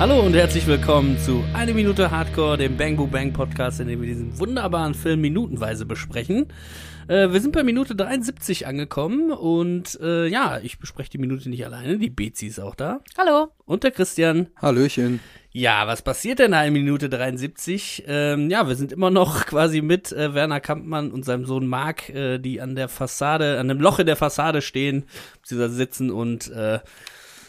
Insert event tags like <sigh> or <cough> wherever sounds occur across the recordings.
Hallo und herzlich willkommen zu Eine Minute Hardcore, dem Bang Boo Bang Podcast, in dem wir diesen wunderbaren Film minutenweise besprechen. Äh, wir sind bei Minute 73 angekommen und äh, ja, ich bespreche die Minute nicht alleine, die Bezi ist auch da. Hallo. Und der Christian. Hallöchen. Ja, was passiert denn da in Minute 73? Ähm, ja, wir sind immer noch <laughs> quasi mit äh, Werner Kampmann und seinem Sohn Marc, äh, die an der Fassade, an dem Loch in der Fassade stehen, beziehungsweise sitzen und äh,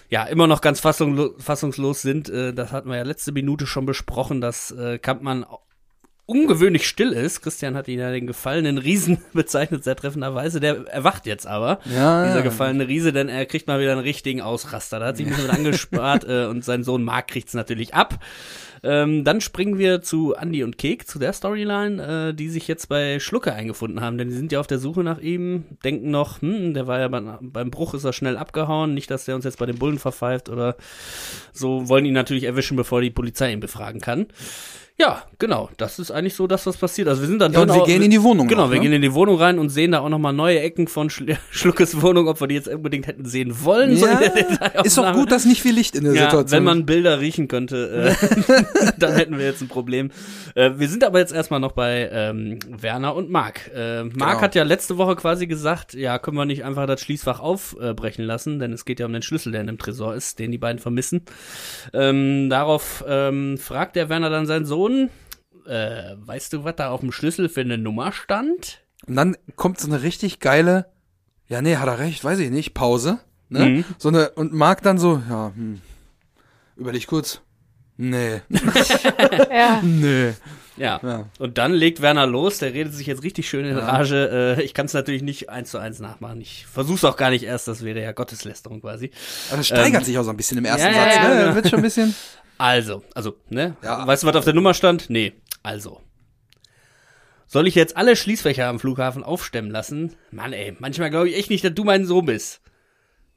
ja, immer noch ganz fassungslo fassungslos sind. Äh, das hatten wir ja letzte Minute schon besprochen, dass äh, Kampmann ungewöhnlich still ist. Christian hat ihn ja den gefallenen Riesen <laughs> bezeichnet, sehr treffenderweise. Der erwacht jetzt aber, Ja, dieser gefallene Riese, denn er kriegt mal wieder einen richtigen Ausraster. Da hat sich ein bisschen mit <laughs> angespart äh, und sein Sohn Marc kriegt's natürlich ab. Ähm, dann springen wir zu Andy und Kek, zu der Storyline, äh, die sich jetzt bei Schlucke eingefunden haben, denn die sind ja auf der Suche nach ihm, denken noch, hm, der war ja beim, beim Bruch ist er schnell abgehauen, nicht, dass der uns jetzt bei den Bullen verpfeift oder so, wollen ihn natürlich erwischen, bevor die Polizei ihn befragen kann. Ja, genau. Das ist eigentlich so das, was passiert. Also wir sind dann Ja, und wir auch- gehen in die Wohnung Genau, noch, wir ne? gehen in die Wohnung rein und sehen da auch nochmal neue Ecken von Schl <laughs> Schluckes Wohnung, ob wir die jetzt unbedingt hätten sehen wollen. so Ja, ist doch gut, dass nicht viel Licht in der Ja, Situation wenn man Bilder riechen könnte, äh, <laughs> dann hätten wir jetzt ein Problem. Äh, wir sind aber jetzt erstmal noch bei ähm, Werner und Marc. Äh, Marc Genau. hat ja letzte Woche quasi gesagt, ja, können wir nicht einfach das Schließfach aufbrechen lassen, denn es geht ja um den Schlüssel, der in dem Tresor ist, den die beiden vermissen. Ähm, darauf ähm, fragt der Werner dann seinen Sohn, äh, weißt du, was da auf dem Schlüssel für eine Nummer stand? Und dann kommt so eine richtig geile, ja, nee, hat er recht, weiß ich nicht, Pause. Ne? Mhm. So eine, und Marc dann so, ja, hm, überleg kurz. Nee, <laughs> Ja. nee. Ja. Ja. Und dann legt Werner los, der redet sich jetzt richtig schön in Rage. Äh, ich kann es natürlich nicht eins zu eins nachmachen. Ich versuch's auch gar nicht erst, das wäre ja Gotteslästerung quasi. Aber das steigert Ähm, sich auch so ein bisschen im ersten ja, ja, Satz, ja, ne? ja. Wird schon ein bisschen. <laughs> Also, also, ne? Ja. Weißt du, was auf der Nummer stand? Nee. Also. Soll ich jetzt alle Schließfächer am Flughafen aufstemmen lassen? Mann, ey, manchmal glaube ich echt nicht, dass du mein Sohn bist.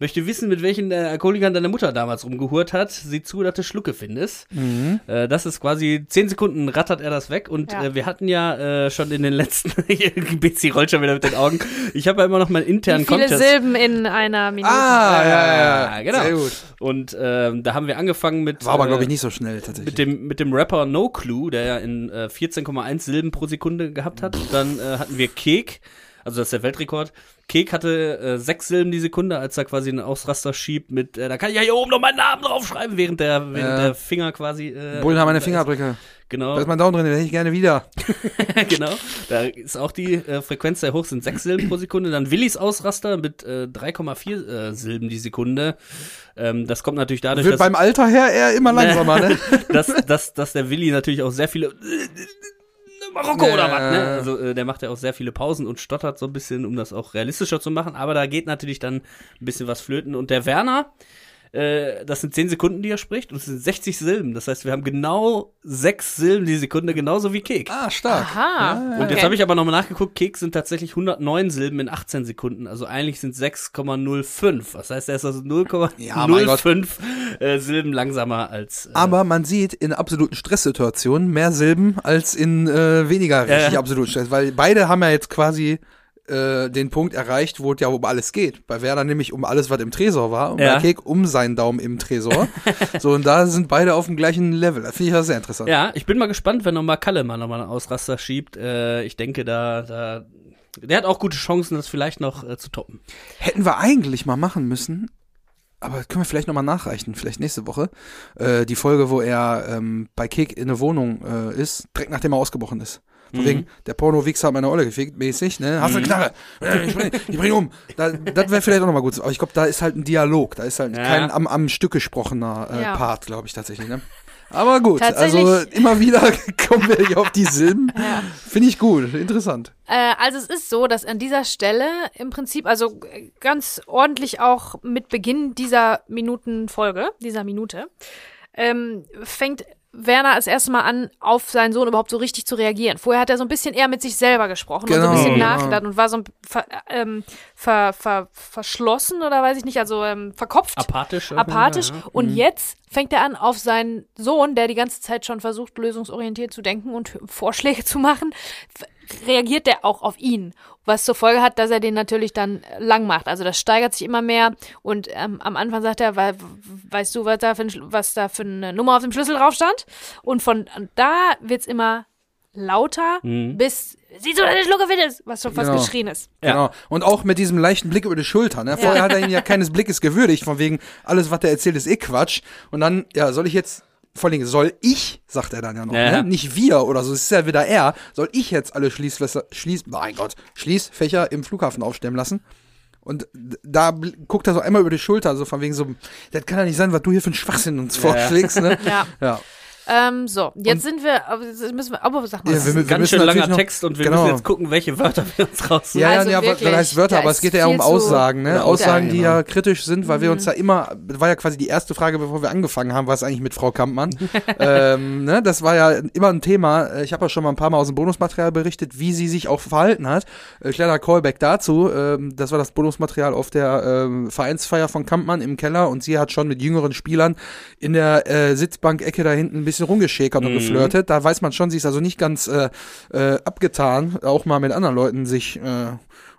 Möchte wissen, mit welchen äh, Alkoholikern deine Mutter damals rumgehurt hat. Sieh zu, dass du Schlucke findest. Mhm. Äh, das ist quasi zehn Sekunden rattert er das weg und Ja. äh, wir hatten ja äh, schon in den letzten <laughs> Betsy rollt schon wieder mit den Augen. Ich habe ja immer noch meinen internen Wie viele Contest. Silben in einer Minute? Ah, ja, ja, Ah, ja. genau. Sehr gut. Und ähm, da haben wir angefangen mit War aber, äh, glaube ich, nicht so schnell tatsächlich. mit dem mit dem Rapper No Clue, der ja in äh, 14,1 Silben pro Sekunde gehabt hat. Dann äh, hatten wir Kek, also das ist der Weltrekord. Kek hatte äh, sechs Silben die Sekunde, als er quasi einen Ausraster schiebt mit, äh, da kann ich ja hier oben noch meinen Namen draufschreiben, während der, während der Finger quasi. Äh, Bullen haben meine. Fingerabdrücke. Genau. Da ist mein Daumen drin, den hätte ich gerne wieder. <laughs> <laughs> genau. Da ist auch die äh, Frequenz sehr hoch, sind sechs Silben pro Sekunde. Dann Willis Ausraster mit äh, 3,4 äh, Silben die Sekunde. Ähm, das kommt natürlich dadurch, Wird dass, beim Alter her eher immer langsamer, <laughs> ne? dass, dass, dass der Willi natürlich auch sehr viele Marokko Ja, oder was, ne? Also äh, der macht ja auch sehr viele Pausen und stottert so ein bisschen, um das auch realistischer zu machen. Aber da geht natürlich dann ein bisschen was flöten. Und der Werner, äh, das sind 10 Sekunden, die er spricht, und es sind 60 Silben. Das heißt, wir haben genau sechs Silben die Sekunde, genauso wie Kek. Ah, stark. Aha. Und jetzt Okay. habe ich aber nochmal nachgeguckt, Keks sind tatsächlich 109 Silben in 18 Sekunden. Also eigentlich sind 6,05. Das heißt, er ist also Ja, mein Gott. 0,05 äh, Silben langsamer als. Äh, Aber man sieht in absoluten Stresssituationen mehr Silben als in äh, weniger Ja, richtig ja. absoluten Stress, weil beide haben ja jetzt quasi äh, den Punkt erreicht, wo es ja um alles geht. Bei Werder nämlich um alles, was im Tresor war und Ja. bei Kek um seinen Daumen im Tresor. <laughs> so, und da sind beide auf dem gleichen Level. Das finde ich ja sehr interessant. ja, ich bin mal gespannt, wenn nochmal Kalle mal nochmal einen Ausraster schiebt. Äh, ich denke, da, da. Der hat auch gute Chancen, das vielleicht noch äh, zu toppen. Hätten wir eigentlich mal machen müssen, aber können wir vielleicht nochmal nachreichen, vielleicht nächste Woche, äh, die Folge, wo er ähm, bei Kek in eine Wohnung äh, ist, direkt nachdem er ausgebrochen ist. Von Mhm. wegen, der Porno-Wichser hat meine Olle gefickt, mäßig, ne? Hast du eine Knarre? Ich bring, ich bring um. Da, das wäre vielleicht auch nochmal gut. Aber ich glaube, da ist halt ein Dialog. Da ist halt Ja. kein am, am Stück gesprochener äh, Ja. Part, glaube ich, tatsächlich, ne? Aber gut, also immer wieder <laughs> kommen wir hier auf die Silben. <laughs> Ja. Finde ich gut, interessant. Äh, also es ist so, dass an dieser Stelle im Prinzip, also äh, ganz ordentlich auch mit Beginn dieser Minutenfolge, dieser Minute, ähm, fängt Werner als erstes Mal an, auf seinen Sohn überhaupt so richtig zu reagieren. Vorher hat er so ein bisschen eher mit sich selber gesprochen und so Genau, ein bisschen genau. nachgedacht und war so ein ver, ähm, ver, ver, verschlossen oder weiß ich nicht, also ähm, verkopft. Apathisch. apathisch. Ja, ja. Und Mhm. jetzt fängt er an, auf seinen Sohn, der die ganze Zeit schon versucht, lösungsorientiert zu denken und Vorschläge zu machen, reagiert der auch auf ihn. Was zur Folge hat, dass er den natürlich dann lang macht. Also das steigert sich immer mehr. Und ähm, am Anfang sagt er, weil, weißt du, was da, für ein, was da für eine Nummer auf dem Schlüssel drauf stand? Und von da wird's immer lauter, bis siehst du, dass der Schlucke ist, was schon fast Genau. geschrien ist. Ja. Genau. Und auch mit diesem leichten Blick über die Schulter. Ne? Vorher hat er ihn ja keines Blickes gewürdigt, von wegen, alles, was er erzählt, ist eh Quatsch. Und dann, ja, soll ich jetzt, vor allem, soll ich, sagt er dann ja noch, Ja, ja. ne? nicht wir oder so, es ist ja wieder er, soll ich jetzt alle Schließfächer, Schließ, mein Gott, Schließfächer im Flughafen aufstellen lassen? Und da guckt er so einmal über die Schulter, so von wegen so, das kann ja nicht sein, was du hier für einen Schwachsinn uns vorschlägst, ne? <laughs> Ja. Ja. Ähm, so, jetzt sind wir, müssen wir, aber sag mal, Ja, was- wir- wir Ganz müssen schön langer noch- Text und wir genau. müssen jetzt gucken, welche Wörter wir uns raussuchen. Ja, Also ja, ja, wirklich, das heißt Wörter, da aber es ist geht ja um Aussagen, ne? Aussagen, die ja kritisch sind, weil wir Mhm. uns ja immer, das war ja quasi die erste Frage, bevor wir angefangen haben, was eigentlich mit Frau Kampmann. <laughs> ähm, ne? Das war ja immer ein Thema. Äh, Ich habe ja schon mal ein paar Mal aus dem Bonusmaterial berichtet, wie sie sich auch verhalten hat. Äh, kleiner Callback dazu. Ähm, das war das Bonusmaterial auf der ähm, Vereinsfeier von Kampmann im Keller und sie hat schon mit jüngeren Spielern in der äh, Sitzbank-Ecke da hinten ein bisschen rumgeschäkert und Mhm. geflirtet. Da weiß man schon, sie ist also nicht ganz äh, äh, abgetan, auch mal mit anderen Leuten sich äh,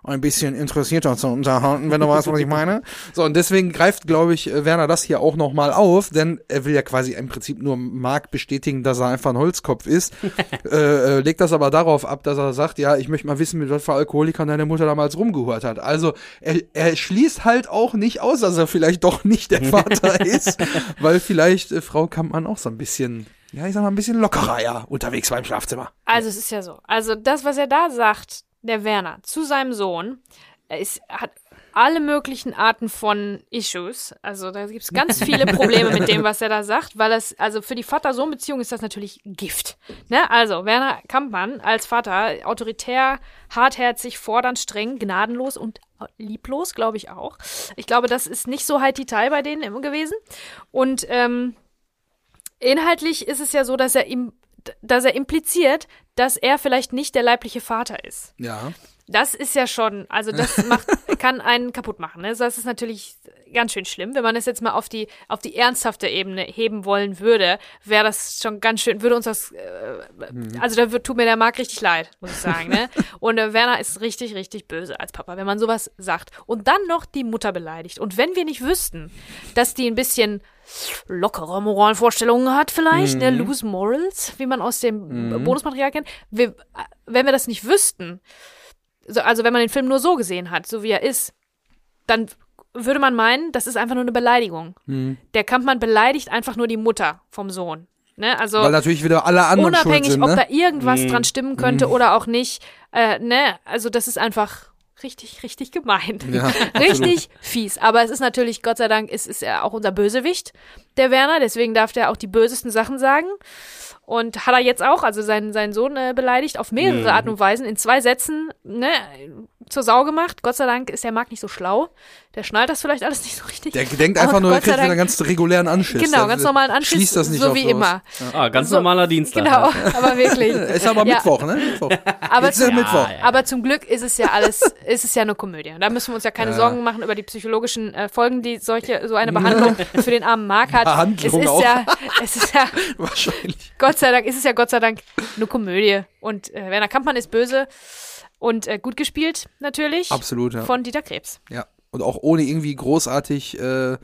ein bisschen interessierter zu unterhalten, wenn du weißt, was ich meine. So, und deswegen greift, glaube ich, äh, Werner das hier auch nochmal auf, denn er will ja quasi im Prinzip nur Marc bestätigen, dass er einfach ein Holzkopf ist. <laughs> äh, äh, legt das aber darauf ab, dass er sagt, ja, ich möchte mal wissen, mit was für Alkoholikern deine Mutter damals rumgehört hat. Also er, er schließt halt auch nicht aus, dass er vielleicht doch nicht der Vater <laughs> ist, weil vielleicht äh, Frau Kampmann auch so ein bisschen, ja, ich sag mal, ein bisschen lockerer ja unterwegs war im Schlafzimmer. Also es ist ja so. Also das, was er da sagt, der Werner, zu seinem Sohn, ist, hat alle möglichen Arten von Issues. Also da gibt es ganz viele Probleme mit dem, was er da sagt, weil es, also für die Vater-Sohn-Beziehung ist das natürlich Gift. Ne? Also Werner Kampmann als Vater, autoritär, hartherzig, fordernd, streng, gnadenlos und lieblos, glaube ich auch. Ich glaube, das ist nicht so halt die Teil bei denen gewesen. Und ähm, inhaltlich ist es ja so, dass er ihm, dass er impliziert, dass er vielleicht nicht der leibliche Vater ist. Ja. Das ist ja schon, also das <laughs> macht, kann einen kaputt machen. Ne? Das ist natürlich ganz schön schlimm. Wenn man es jetzt mal auf die, auf die ernsthafte Ebene heben wollen würde, wäre das schon ganz schön, würde uns das, äh, also da wird, tut mir der Marc richtig leid, muss ich sagen. Ne? Und äh, Werner ist richtig, richtig böse als Papa, wenn man sowas sagt. Und dann noch die Mutter beleidigt. Und wenn wir nicht wüssten, dass die ein bisschen lockere Moralvorstellungen hat vielleicht, ne, loose morals, wie man aus dem Bonusmaterial kennt. Wir, äh, wenn wir das nicht wüssten, so, also wenn man den Film nur so gesehen hat, so wie er ist, dann würde man meinen, das ist einfach nur eine Beleidigung. Mhm. Der Kampfmann beleidigt einfach nur die Mutter vom Sohn. Ne? Also Weil natürlich wieder alle anderen unabhängig, sind, ob ne? da irgendwas dran stimmen könnte oder auch nicht. Äh, ne? Also das ist einfach richtig, richtig gemein. Ja, <laughs> richtig fies. Aber es ist natürlich, Gott sei Dank, es ist er auch unser Bösewicht, der Werner. Deswegen darf der auch die bösesten Sachen sagen. Und hat er jetzt auch, also seinen, seinen Sohn äh, beleidigt, auf mehrere Arten und Weisen, in zwei Sätzen, ne, zur Sau gemacht. Gott sei Dank ist der Marc nicht so schlau. Der schnallt das vielleicht alles <laughs> nicht so richtig. Der denkt Aber einfach nur, er kriegt wieder einen ganz regulären Anschiss. Genau, ganz normalen Anschiss, Schließt das nicht so wie immer. Ah, ganz So, normaler Dienstag. Genau, <laughs> aber wirklich. <laughs> Ist aber Ja. Mittwoch, ne? Mittwoch. Aber Jetzt ist ja zum, Mittwoch. aber zum Glück ist es ja alles, ist es ja eine Komödie. Da müssen wir uns ja keine Ja. Sorgen machen über die psychologischen äh, Folgen, die solche, so eine Behandlung für den armen Mark hat. Behandlung es ist auch. ja, es ist ja, Wahrscheinlich. Gott sei Dank, ist es ja Gott sei Dank eine Komödie. Und äh, Werner Kampmann ist böse und äh, gut gespielt, natürlich. Absolut, ja. Von Dieter Krebs. ja. Und auch ohne irgendwie großartig äh,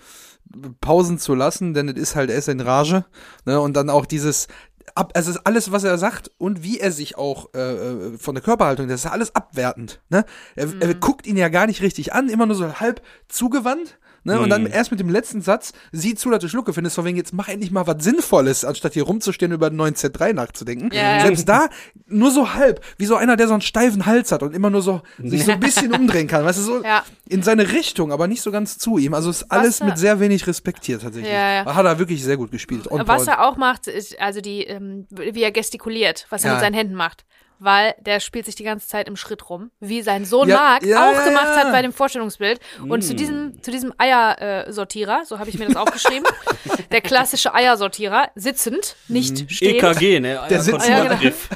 Pausen zu lassen, denn es ist halt, er ist in Rage. Ne? Und dann auch dieses, ab, also es ist alles, was er sagt und wie er sich auch äh, äh, von der Körperhaltung, das ist alles abwertend. Ne? Er, er guckt ihn ja gar nicht richtig an, immer nur so halb zugewandt. Ne? Und dann erst mit dem letzten Satz, sieh zu, dass du Schlucke findest, von wegen, jetzt mach endlich mal was Sinnvolles, anstatt hier rumzustehen über den neuen Z3 nachzudenken. Ja, ja. Selbst da nur so halb, wie so einer, der so einen steifen Hals hat und immer nur so sich so ein <laughs> bisschen umdrehen kann. Weißt du, so Ja. in seine Richtung, aber nicht so ganz zu ihm. Also ist alles mit sehr wenig respektiert tatsächlich. Ja, ja. Hat er wirklich sehr gut gespielt. On Was point. er auch macht, ist also die, ähm, wie er gestikuliert, was er Ja. mit seinen Händen macht. Weil der spielt sich die ganze Zeit im Schritt rum, wie sein Sohn Ja, Marc ja, auch ja, gemacht ja. hat bei dem Vorstellungsbild. Und Mm. zu diesem, zu diesem Eiersortierer, so habe ich mir das aufgeschrieben, <laughs> der klassische Eiersortierer, sitzend, nicht Mm. stehend. EKG, ne? Der sitzt genau. Griff.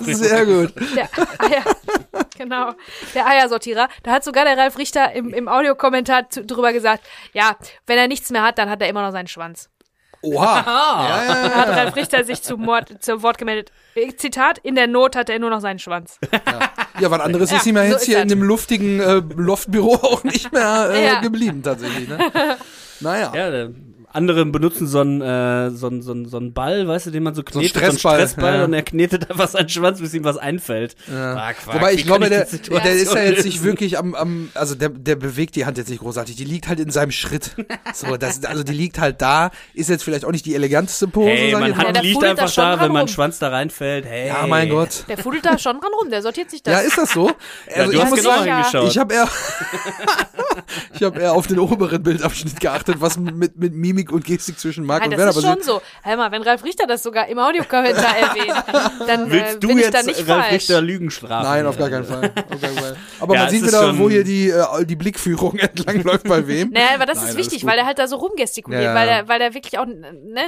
<laughs> <laughs> sehr gut. Der Eier, genau, der Eiersortierer. Da hat sogar der Ralf Richter im, im Audiokommentar zu- drüber gesagt, ja, wenn er nichts mehr hat, dann hat er immer noch seinen Schwanz. Oha. <laughs> ja, ja, Da hat Ralf Richter sich zu, Mord, zu Wort gemeldet. Zitat, in der Not hatte er nur noch seinen Schwanz. Ja, was anderes Ja, ist ihm ja so jetzt ist hier das. in dem luftigen äh, Loftbüro <laughs> auch nicht mehr äh, Ja. geblieben, tatsächlich. Ne? <laughs> Naja. Ja, andere benutzen so einen, äh, so einen, so einen, so einen Ball, weißt du, den man so knetet, Stressball, so einen Stressball ja. und er knetet einfach seinen Schwanz, bis ihm was einfällt. Ja. Ah, Quark, Wobei ich glaube, kann der, der ist ja jetzt nicht wirklich am, am also der, der bewegt die Hand jetzt nicht großartig. Die liegt halt in seinem Schritt. <laughs> So, das, also die liegt halt da, ist jetzt vielleicht auch nicht die eleganteste Pose. Hey, ich man Ja, hat, liegt einfach da, wenn mein. Schwanz da reinfällt. Hey. ja, mein Gott. Der fudelt da schon dran rum, der sortiert sich das. Ja, ist das so? Ja, du ich hast genau hingeschaut. Ich habe eher, <laughs> ich habe eher auf den oberen Bildabschnitt geachtet, was mit, mit Mimik und Gestik zwischen Marc Nein, und das Werner ist schon passiert. so. Hör mal, wenn Ralf Richter das sogar im Audiokommentar <laughs> erwähnt, dann äh, Willst du bin ich da jetzt nicht Ralf falsch. Richter Lügen strafen? Nein, auf gar keinen Fall. Aber Ja, man sieht ist wieder, wo hier die, äh, die Blickführung <laughs> entlang läuft bei wem. Naja, aber das Nein, ist wichtig, gut. weil er halt da so rumgestikuliert, Ja, ja. weil er, weil er wirklich auch, ne,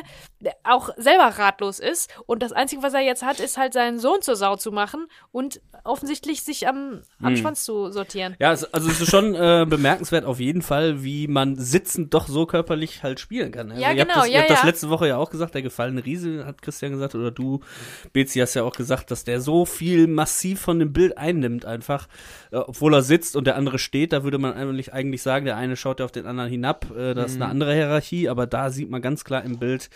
auch selber ratlos ist. Und das Einzige, was er jetzt hat, ist halt seinen Sohn zur Sau zu machen und offensichtlich sich am, am Hm. Schwanz zu sortieren. Ja, es, also es ist schon äh, bemerkenswert auf jeden Fall, wie man sitzend doch so körperlich halt spielen kann. Also Ja, ihr habt genau, das, ihr ja, habt das ja. letzte Woche ja auch gesagt, der gefallene Riese, hat Christian gesagt, oder du, Bezi, hast ja auch gesagt, dass der so viel massiv von dem Bild einnimmt einfach, äh, obwohl er sitzt und der andere steht, da würde man eigentlich, eigentlich sagen, der eine schaut ja auf den anderen hinab, äh, das ist Mhm. eine andere Hierarchie, aber da sieht man ganz klar im Bild,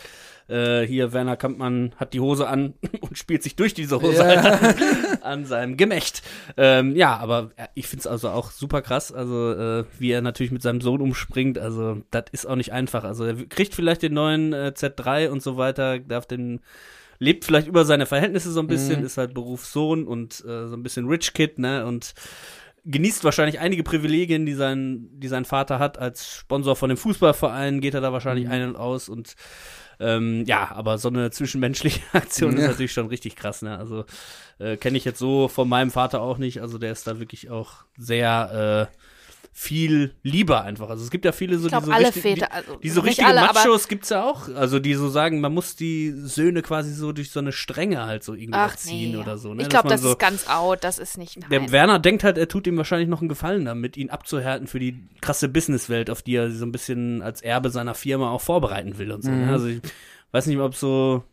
äh, hier Werner Kampmann hat die Hose an <laughs> und spielt sich durch diese Hose halt <laughs> an, an seinem Gemächt. Ähm, ja, aber ja, ich find's also auch super krass, also äh, wie er natürlich mit seinem Sohn umspringt, also das ist auch nicht einfach. Also er kriegt vielleicht den neuen äh, Z3 und so weiter, darf den lebt vielleicht über seine Verhältnisse so ein bisschen, ist halt Berufssohn und äh, so ein bisschen Rich Kid, ne, und genießt wahrscheinlich einige Privilegien, die sein, die sein Vater hat. Als Sponsor von dem Fußballverein geht er da wahrscheinlich ein und aus und ähm, ja, aber so eine zwischenmenschliche <laughs> Aktion ist Ja. natürlich schon richtig krass, ne? Also äh, kenne ich jetzt so von meinem Vater auch nicht. Also der ist da wirklich auch sehr äh, viel lieber einfach. Also es gibt ja viele so Ich glaube, diese alle richtig- Väter, also die so nicht richtige alle, Machos gibt's ja auch. Also die so sagen, man muss die Söhne quasi so durch so eine Strenge halt so irgendwie Ach erziehen nee. oder so. Ne? Ich glaube, das so, ist ganz out, das ist nicht der nein. Werner denkt halt, er tut ihm wahrscheinlich noch einen Gefallen damit, ihn abzuhärten für die krasse Businesswelt, auf die er so ein bisschen als Erbe seiner Firma auch vorbereiten will und so. Mhm. Ne? Also ich weiß nicht, ob so,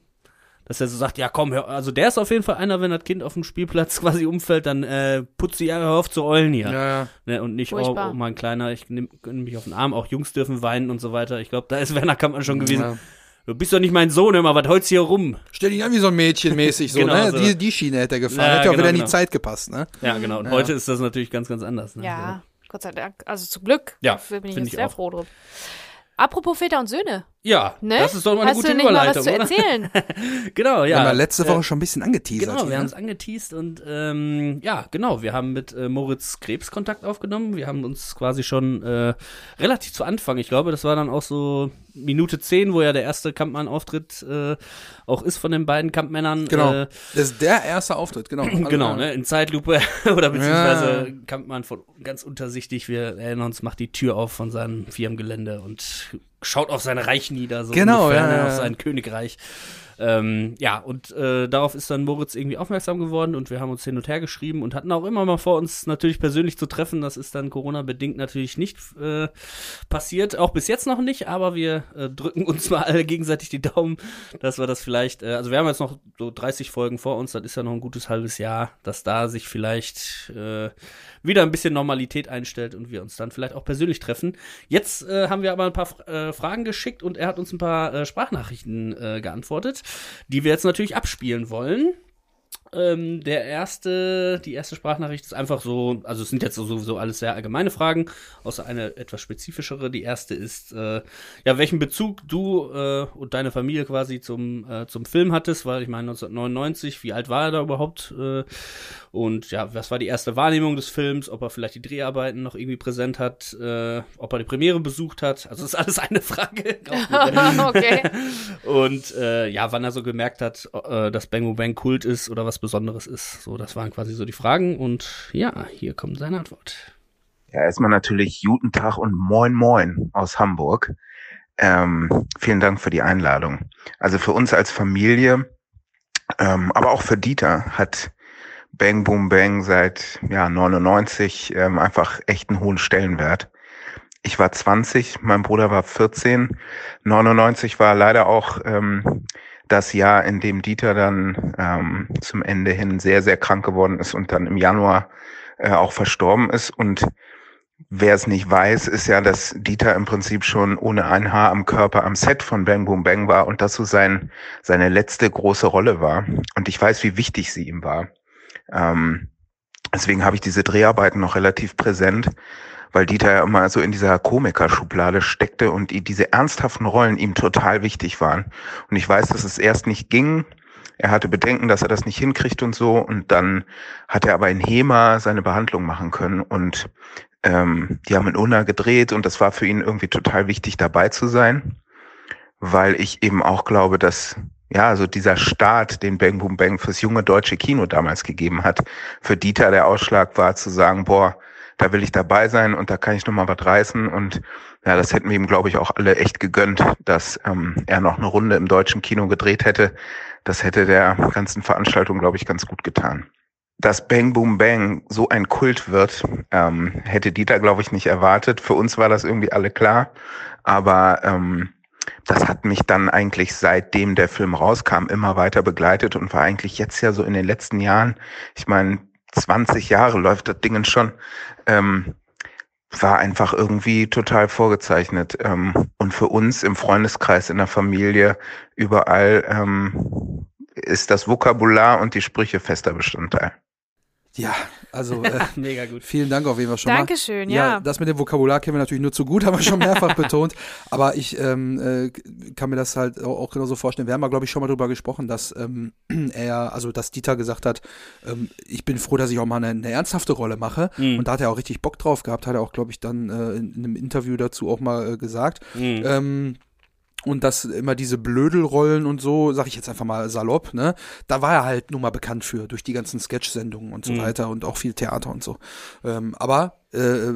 dass er so sagt, ja komm, hör, also der ist auf jeden Fall einer, wenn das Kind auf dem Spielplatz <laughs> quasi umfällt, dann äh, putzt die Jahre auf zu eulen hier. Ja, ja. Ne? Und nicht, oh, oh mein Kleiner, ich nimm, nimm mich auf den Arm, auch Jungs dürfen weinen und so weiter. Ich glaube, da ist <laughs> Werner Kampmann schon gewesen. Ja. Du bist doch nicht mein Sohn, immer, was holst hier rum? Stell dich an wie so ein Mädchen mäßig so, <laughs> Genau ne? so. Die, die Schiene hätte er gefahren. Ja, hätte auch genau, wieder in die genau. Zeit gepasst, ne? Ja, genau. Und Ja. heute ist das natürlich ganz, ganz anders. Ne? Ja, Gott sei Dank. Also zum Glück. Ja, Dafür bin ich jetzt ich sehr auch. froh drum. Apropos Väter und Söhne, Ja, ne? das ist doch mal eine Hast gute du nicht mal was Überleitung, zu oder? erzählen? <laughs> Genau, Wir ja. haben ja letzte Äh, Woche schon ein bisschen angeteasert. Genau, wir hier, haben ne? es angeteased und ähm, ja, genau, wir haben mit äh, Moritz Krebs Kontakt aufgenommen. Wir haben uns quasi schon äh, relativ zu Anfang, ich glaube, das war dann auch so Minute 10, wo ja der erste Kampmann-Auftritt äh, auch ist von den beiden Kampmännern. Genau. Äh, Das ist der erste Auftritt, genau. <clears throat> Also, genau, ne, in Zeitlupe <laughs> oder beziehungsweise Ja. Kampmann von ganz untersichtig, wir erinnern uns, macht die Tür auf von seinem Firmengelände und schaut auf sein Reich nieder, so Genau, ungefähr, ja, ne, ja, auf sein Königreich. Ähm, ja, und äh, darauf ist dann Moritz irgendwie aufmerksam geworden und wir haben uns hin und her geschrieben und hatten auch immer mal vor, uns natürlich persönlich zu treffen. Das ist dann Corona-bedingt natürlich nicht äh, passiert, auch bis jetzt noch nicht, aber wir äh, drücken uns mal alle gegenseitig die Daumen, dass wir das vielleicht, äh, also wir haben jetzt noch so 30 Folgen vor uns, das ist ja noch ein gutes halbes Jahr, dass da sich vielleicht äh, wieder ein bisschen Normalität einstellt und wir uns dann vielleicht auch persönlich treffen. Jetzt äh, haben wir aber ein paar äh, Fragen geschickt und er hat uns ein paar äh, Sprachnachrichten äh, geantwortet, die wir jetzt natürlich abspielen wollen. Ähm, der erste, die erste Sprachnachricht ist einfach so, also es sind jetzt sowieso alles sehr allgemeine Fragen, außer eine etwas spezifischere. Die erste ist, äh, ja, welchen Bezug du äh, und deine Familie quasi zum, äh, zum Film hattest, weil ich meine 1999, wie alt war er da überhaupt? Äh, und ja, was war die erste Wahrnehmung des Films, ob er vielleicht die Dreharbeiten noch irgendwie präsent hat, äh, ob er die Premiere besucht hat. Also das ist alles eine Frage. <laughs> <laughs> okay. Und äh, ja, wann er so gemerkt hat, dass Bang Bang Kult ist oder was Besonderes ist. So, das waren quasi so die Fragen. Und ja, hier kommt seine Antwort. Ja, erstmal natürlich guten Tag und moin moin aus Hamburg. Ähm, vielen Dank für die Einladung. Also für uns als Familie, ähm, aber auch für Dieter hat Bang Boom Bang seit ja 99 ähm, einfach echt einen hohen Stellenwert. ich war 20, mein Bruder war 14. 99 war leider auch ähm, das Jahr, in dem Dieter dann ähm, zum Ende hin sehr, sehr krank geworden ist und dann im Januar äh, auch verstorben ist. Und wer es nicht weiß, ist ja, dass Dieter im Prinzip schon ohne ein Haar am Körper am Set von Bang Boom Bang war und das so sein, seine letzte große Rolle war. Und ich weiß, wie wichtig sie ihm war. Ähm, deswegen habe ich diese Dreharbeiten noch relativ präsent weil Dieter ja immer so in dieser Komikerschublade steckte und diese ernsthaften Rollen ihm total wichtig waren. Und ich weiß, dass es erst nicht ging. Er hatte Bedenken, dass er das nicht hinkriegt und so. Und dann hat er aber in HEMA seine Behandlung machen können. Und ähm, die haben in Unna gedreht und das war für ihn irgendwie total wichtig, dabei zu sein. Weil ich eben auch glaube, dass ja, also dieser Start, den Bang Boom Bang fürs junge deutsche Kino damals gegeben hat, für Dieter der Ausschlag war zu sagen, boah, da will ich dabei sein und da kann ich nochmal was reißen. Und ja, das hätten wir ihm, glaube ich, auch alle echt gegönnt, dass ähm, er noch eine Runde im deutschen Kino gedreht hätte. Das hätte der ganzen Veranstaltung, glaube ich, ganz gut getan. Dass Bang Boom Bang so ein Kult wird, ähm, hätte Dieter, glaube ich, nicht erwartet. Für uns war das irgendwie alle klar. Aber ähm, das hat mich dann eigentlich seitdem der Film rauskam immer weiter begleitet und war eigentlich jetzt ja so in den letzten Jahren, ich meine, 20 Jahre läuft das Ding schon, ähm, war einfach irgendwie total vorgezeichnet. Ähm, und für uns im Freundeskreis, in der Familie, überall ähm, ist das Vokabular und die Sprüche fester Bestandteil. Ja, also äh, <laughs> Mega gut. vielen Dank auf jeden Fall schon Dankeschön, mal. ja. Das mit dem Vokabular kennen wir natürlich nur zu gut, haben wir schon mehrfach <laughs> betont. Aber ich ähm, äh, kann mir das halt auch, auch genauso vorstellen. Wir haben mal, glaube ich, schon mal drüber gesprochen, dass ähm, <clears throat> er, also dass Dieter gesagt hat, ähm, ich bin froh, dass ich auch mal eine, eine ernsthafte Rolle mache. Mhm. Und da hat er auch richtig Bock drauf gehabt, hat er auch, glaube ich, dann äh, in, in einem Interview dazu auch mal äh, gesagt. Mhm. Ähm, und dass immer diese Blödelrollen und so, sag ich jetzt einfach mal salopp, ne, da war er halt nun mal bekannt für, durch die ganzen Sketch-Sendungen und so Mhm. weiter und auch viel Theater und so. Ähm, aber äh,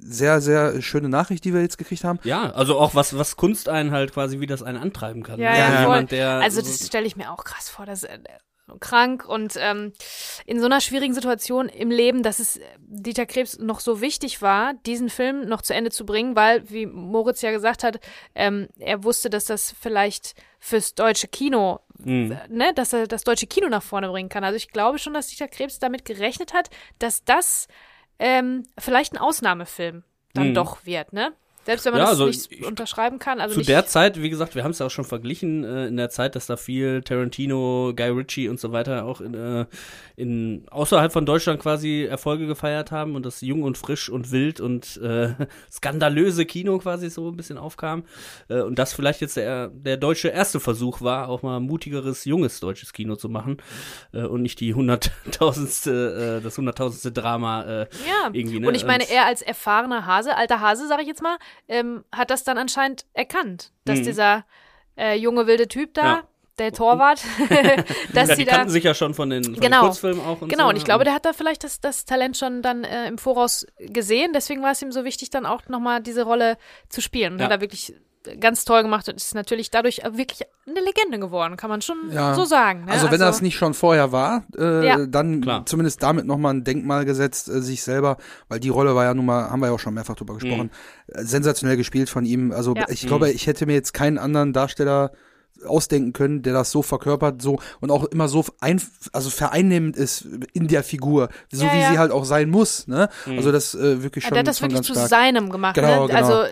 sehr, sehr schöne Nachricht, die wir jetzt gekriegt haben. Ja, also auch was, was Kunst einen halt quasi, wie das einen antreiben kann. Ja, Also ja, voll. jemand, der Also so- das stelle ich mir auch krass vor, dass äh, krank und ähm, in so einer schwierigen Situation im Leben, dass es Dieter Krebs noch so wichtig war, diesen Film noch zu Ende zu bringen, weil, wie Moritz ja gesagt hat, ähm, er wusste, dass das vielleicht fürs deutsche Kino, Mhm. ne, dass er das deutsche Kino nach vorne bringen kann. Also ich glaube schon, dass Dieter Krebs damit gerechnet hat, dass das ähm, vielleicht ein Ausnahmefilm dann Mhm. doch wird, ne? Selbst wenn man Ja, das also nicht ich- unterschreiben kann. Also zu der Zeit, wie gesagt, wir haben es ja auch schon verglichen, äh, in der Zeit, dass da viel Tarantino, Guy Ritchie und so weiter auch in, äh, in außerhalb von Deutschland quasi Erfolge gefeiert haben und das jung und frisch und wild und äh, <laughs> skandalöse Kino quasi so ein bisschen aufkam. Äh, und das vielleicht jetzt der, der deutsche erste Versuch war, auch mal mutigeres, junges deutsches Kino zu machen äh, und nicht die hunderttausendste, äh, das hunderttausendste Drama Ja, irgendwie. Ne? und ich meine, er als erfahrener Hase, alter Hase, sag ich jetzt mal, ähm, hat das dann anscheinend erkannt, dass Mhm. dieser äh, junge wilde Typ da, Ja. der Torwart, <laughs> <laughs> dass ja, sie die da kannten sich ja schon von den, von Genau. den Kurzfilmen auch und Genau, so. und ich glaube, der hat da vielleicht das, das Talent schon dann äh, im Voraus gesehen. Deswegen war es ihm so wichtig, dann auch nochmal diese Rolle zu spielen. Und Ja. hat er wirklich ganz toll gemacht und ist natürlich dadurch wirklich eine Legende geworden, kann man schon Ja. so sagen. Ne? Also wenn das nicht schon vorher war, äh, Ja. dann Klar. zumindest damit nochmal ein Denkmal gesetzt, äh, sich selber, weil die Rolle war ja nun mal, haben wir ja auch schon mehrfach drüber gesprochen, äh, sensationell gespielt von ihm. Also Ja. ich glaube, ich hätte mir jetzt keinen anderen Darsteller ausdenken können, der das so verkörpert, so und auch immer so ein, also vereinnehmend ist in der Figur, so Ja, wie ja. sie halt auch sein muss, ne? Also das äh, wirklich Ja, schon, der hat das schon wirklich ganz zu stark. seinem gemacht. Genau, ne? genau. Also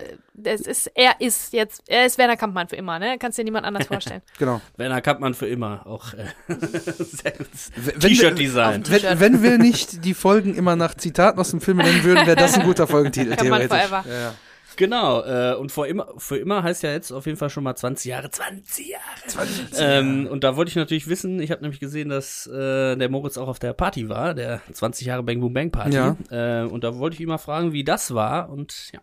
es ist, er ist jetzt, er ist Werner Kampmann für immer, ne? Kannst dir niemand anders <laughs> vorstellen. Genau. Werner Kampmann für immer auch äh, <laughs> Wenn T-Shirt-Design. T-Shirt. Wenn, wenn wir nicht die Folgen immer nach Zitaten aus dem Film nennen würden, wäre das ein guter Folgentitel, Kampmann theoretisch. forever. Ja, ja. Genau, äh, und vor immer, für immer heißt ja jetzt auf jeden Fall schon mal 20 Jahre, 20 Jahre. Ähm, und da wollte ich natürlich wissen, ich habe nämlich gesehen, dass äh, der Moritz auch auf der Party war, der 20 Jahre Bang Boom Bang Party. Ja. Äh, und da wollte ich ihn mal fragen, wie das war. Und ja.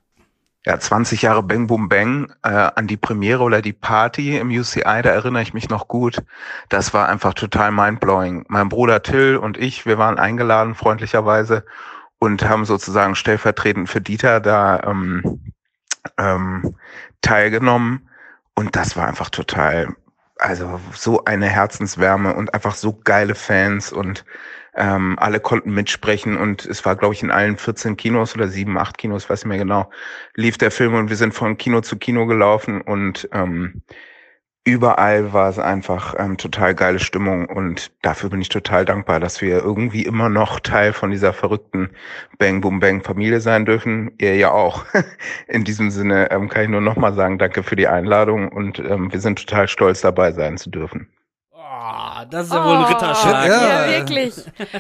Ja, 20 Jahre Bang Boom Bang äh, an die Premiere oder die Party im UCI, da erinnere ich mich noch gut. Das war einfach total mindblowing. Mein Bruder Till und ich, wir waren eingeladen, freundlicherweise, und haben sozusagen stellvertretend für Dieter da ähm, ähm, teilgenommen. Und das war einfach total, also so eine Herzenswärme und einfach so geile Fans und Ähm, alle konnten mitsprechen und es war, glaube ich, in allen 14 Kinos oder sieben, acht Kinos, weiß nicht mehr genau, lief der Film und wir sind von Kino zu Kino gelaufen und ähm, überall war es einfach ähm, total geile Stimmung und dafür bin ich total dankbar, dass wir irgendwie immer noch Teil von dieser verrückten Bang Boom Bang Familie sein dürfen. Ihr ja auch. <laughs> In diesem Sinne ähm, kann ich nur nochmal sagen, danke für die Einladung und ähm, wir sind total stolz dabei sein zu dürfen. Oh, das ist ja wohl ein Ritterschlag. Ja, Ja. wirklich.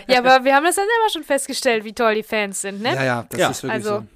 Ja, aber wir haben das dann selber schon festgestellt, wie toll die Fans sind, ne? Ja, ja, das Ja. ist wirklich Also, so.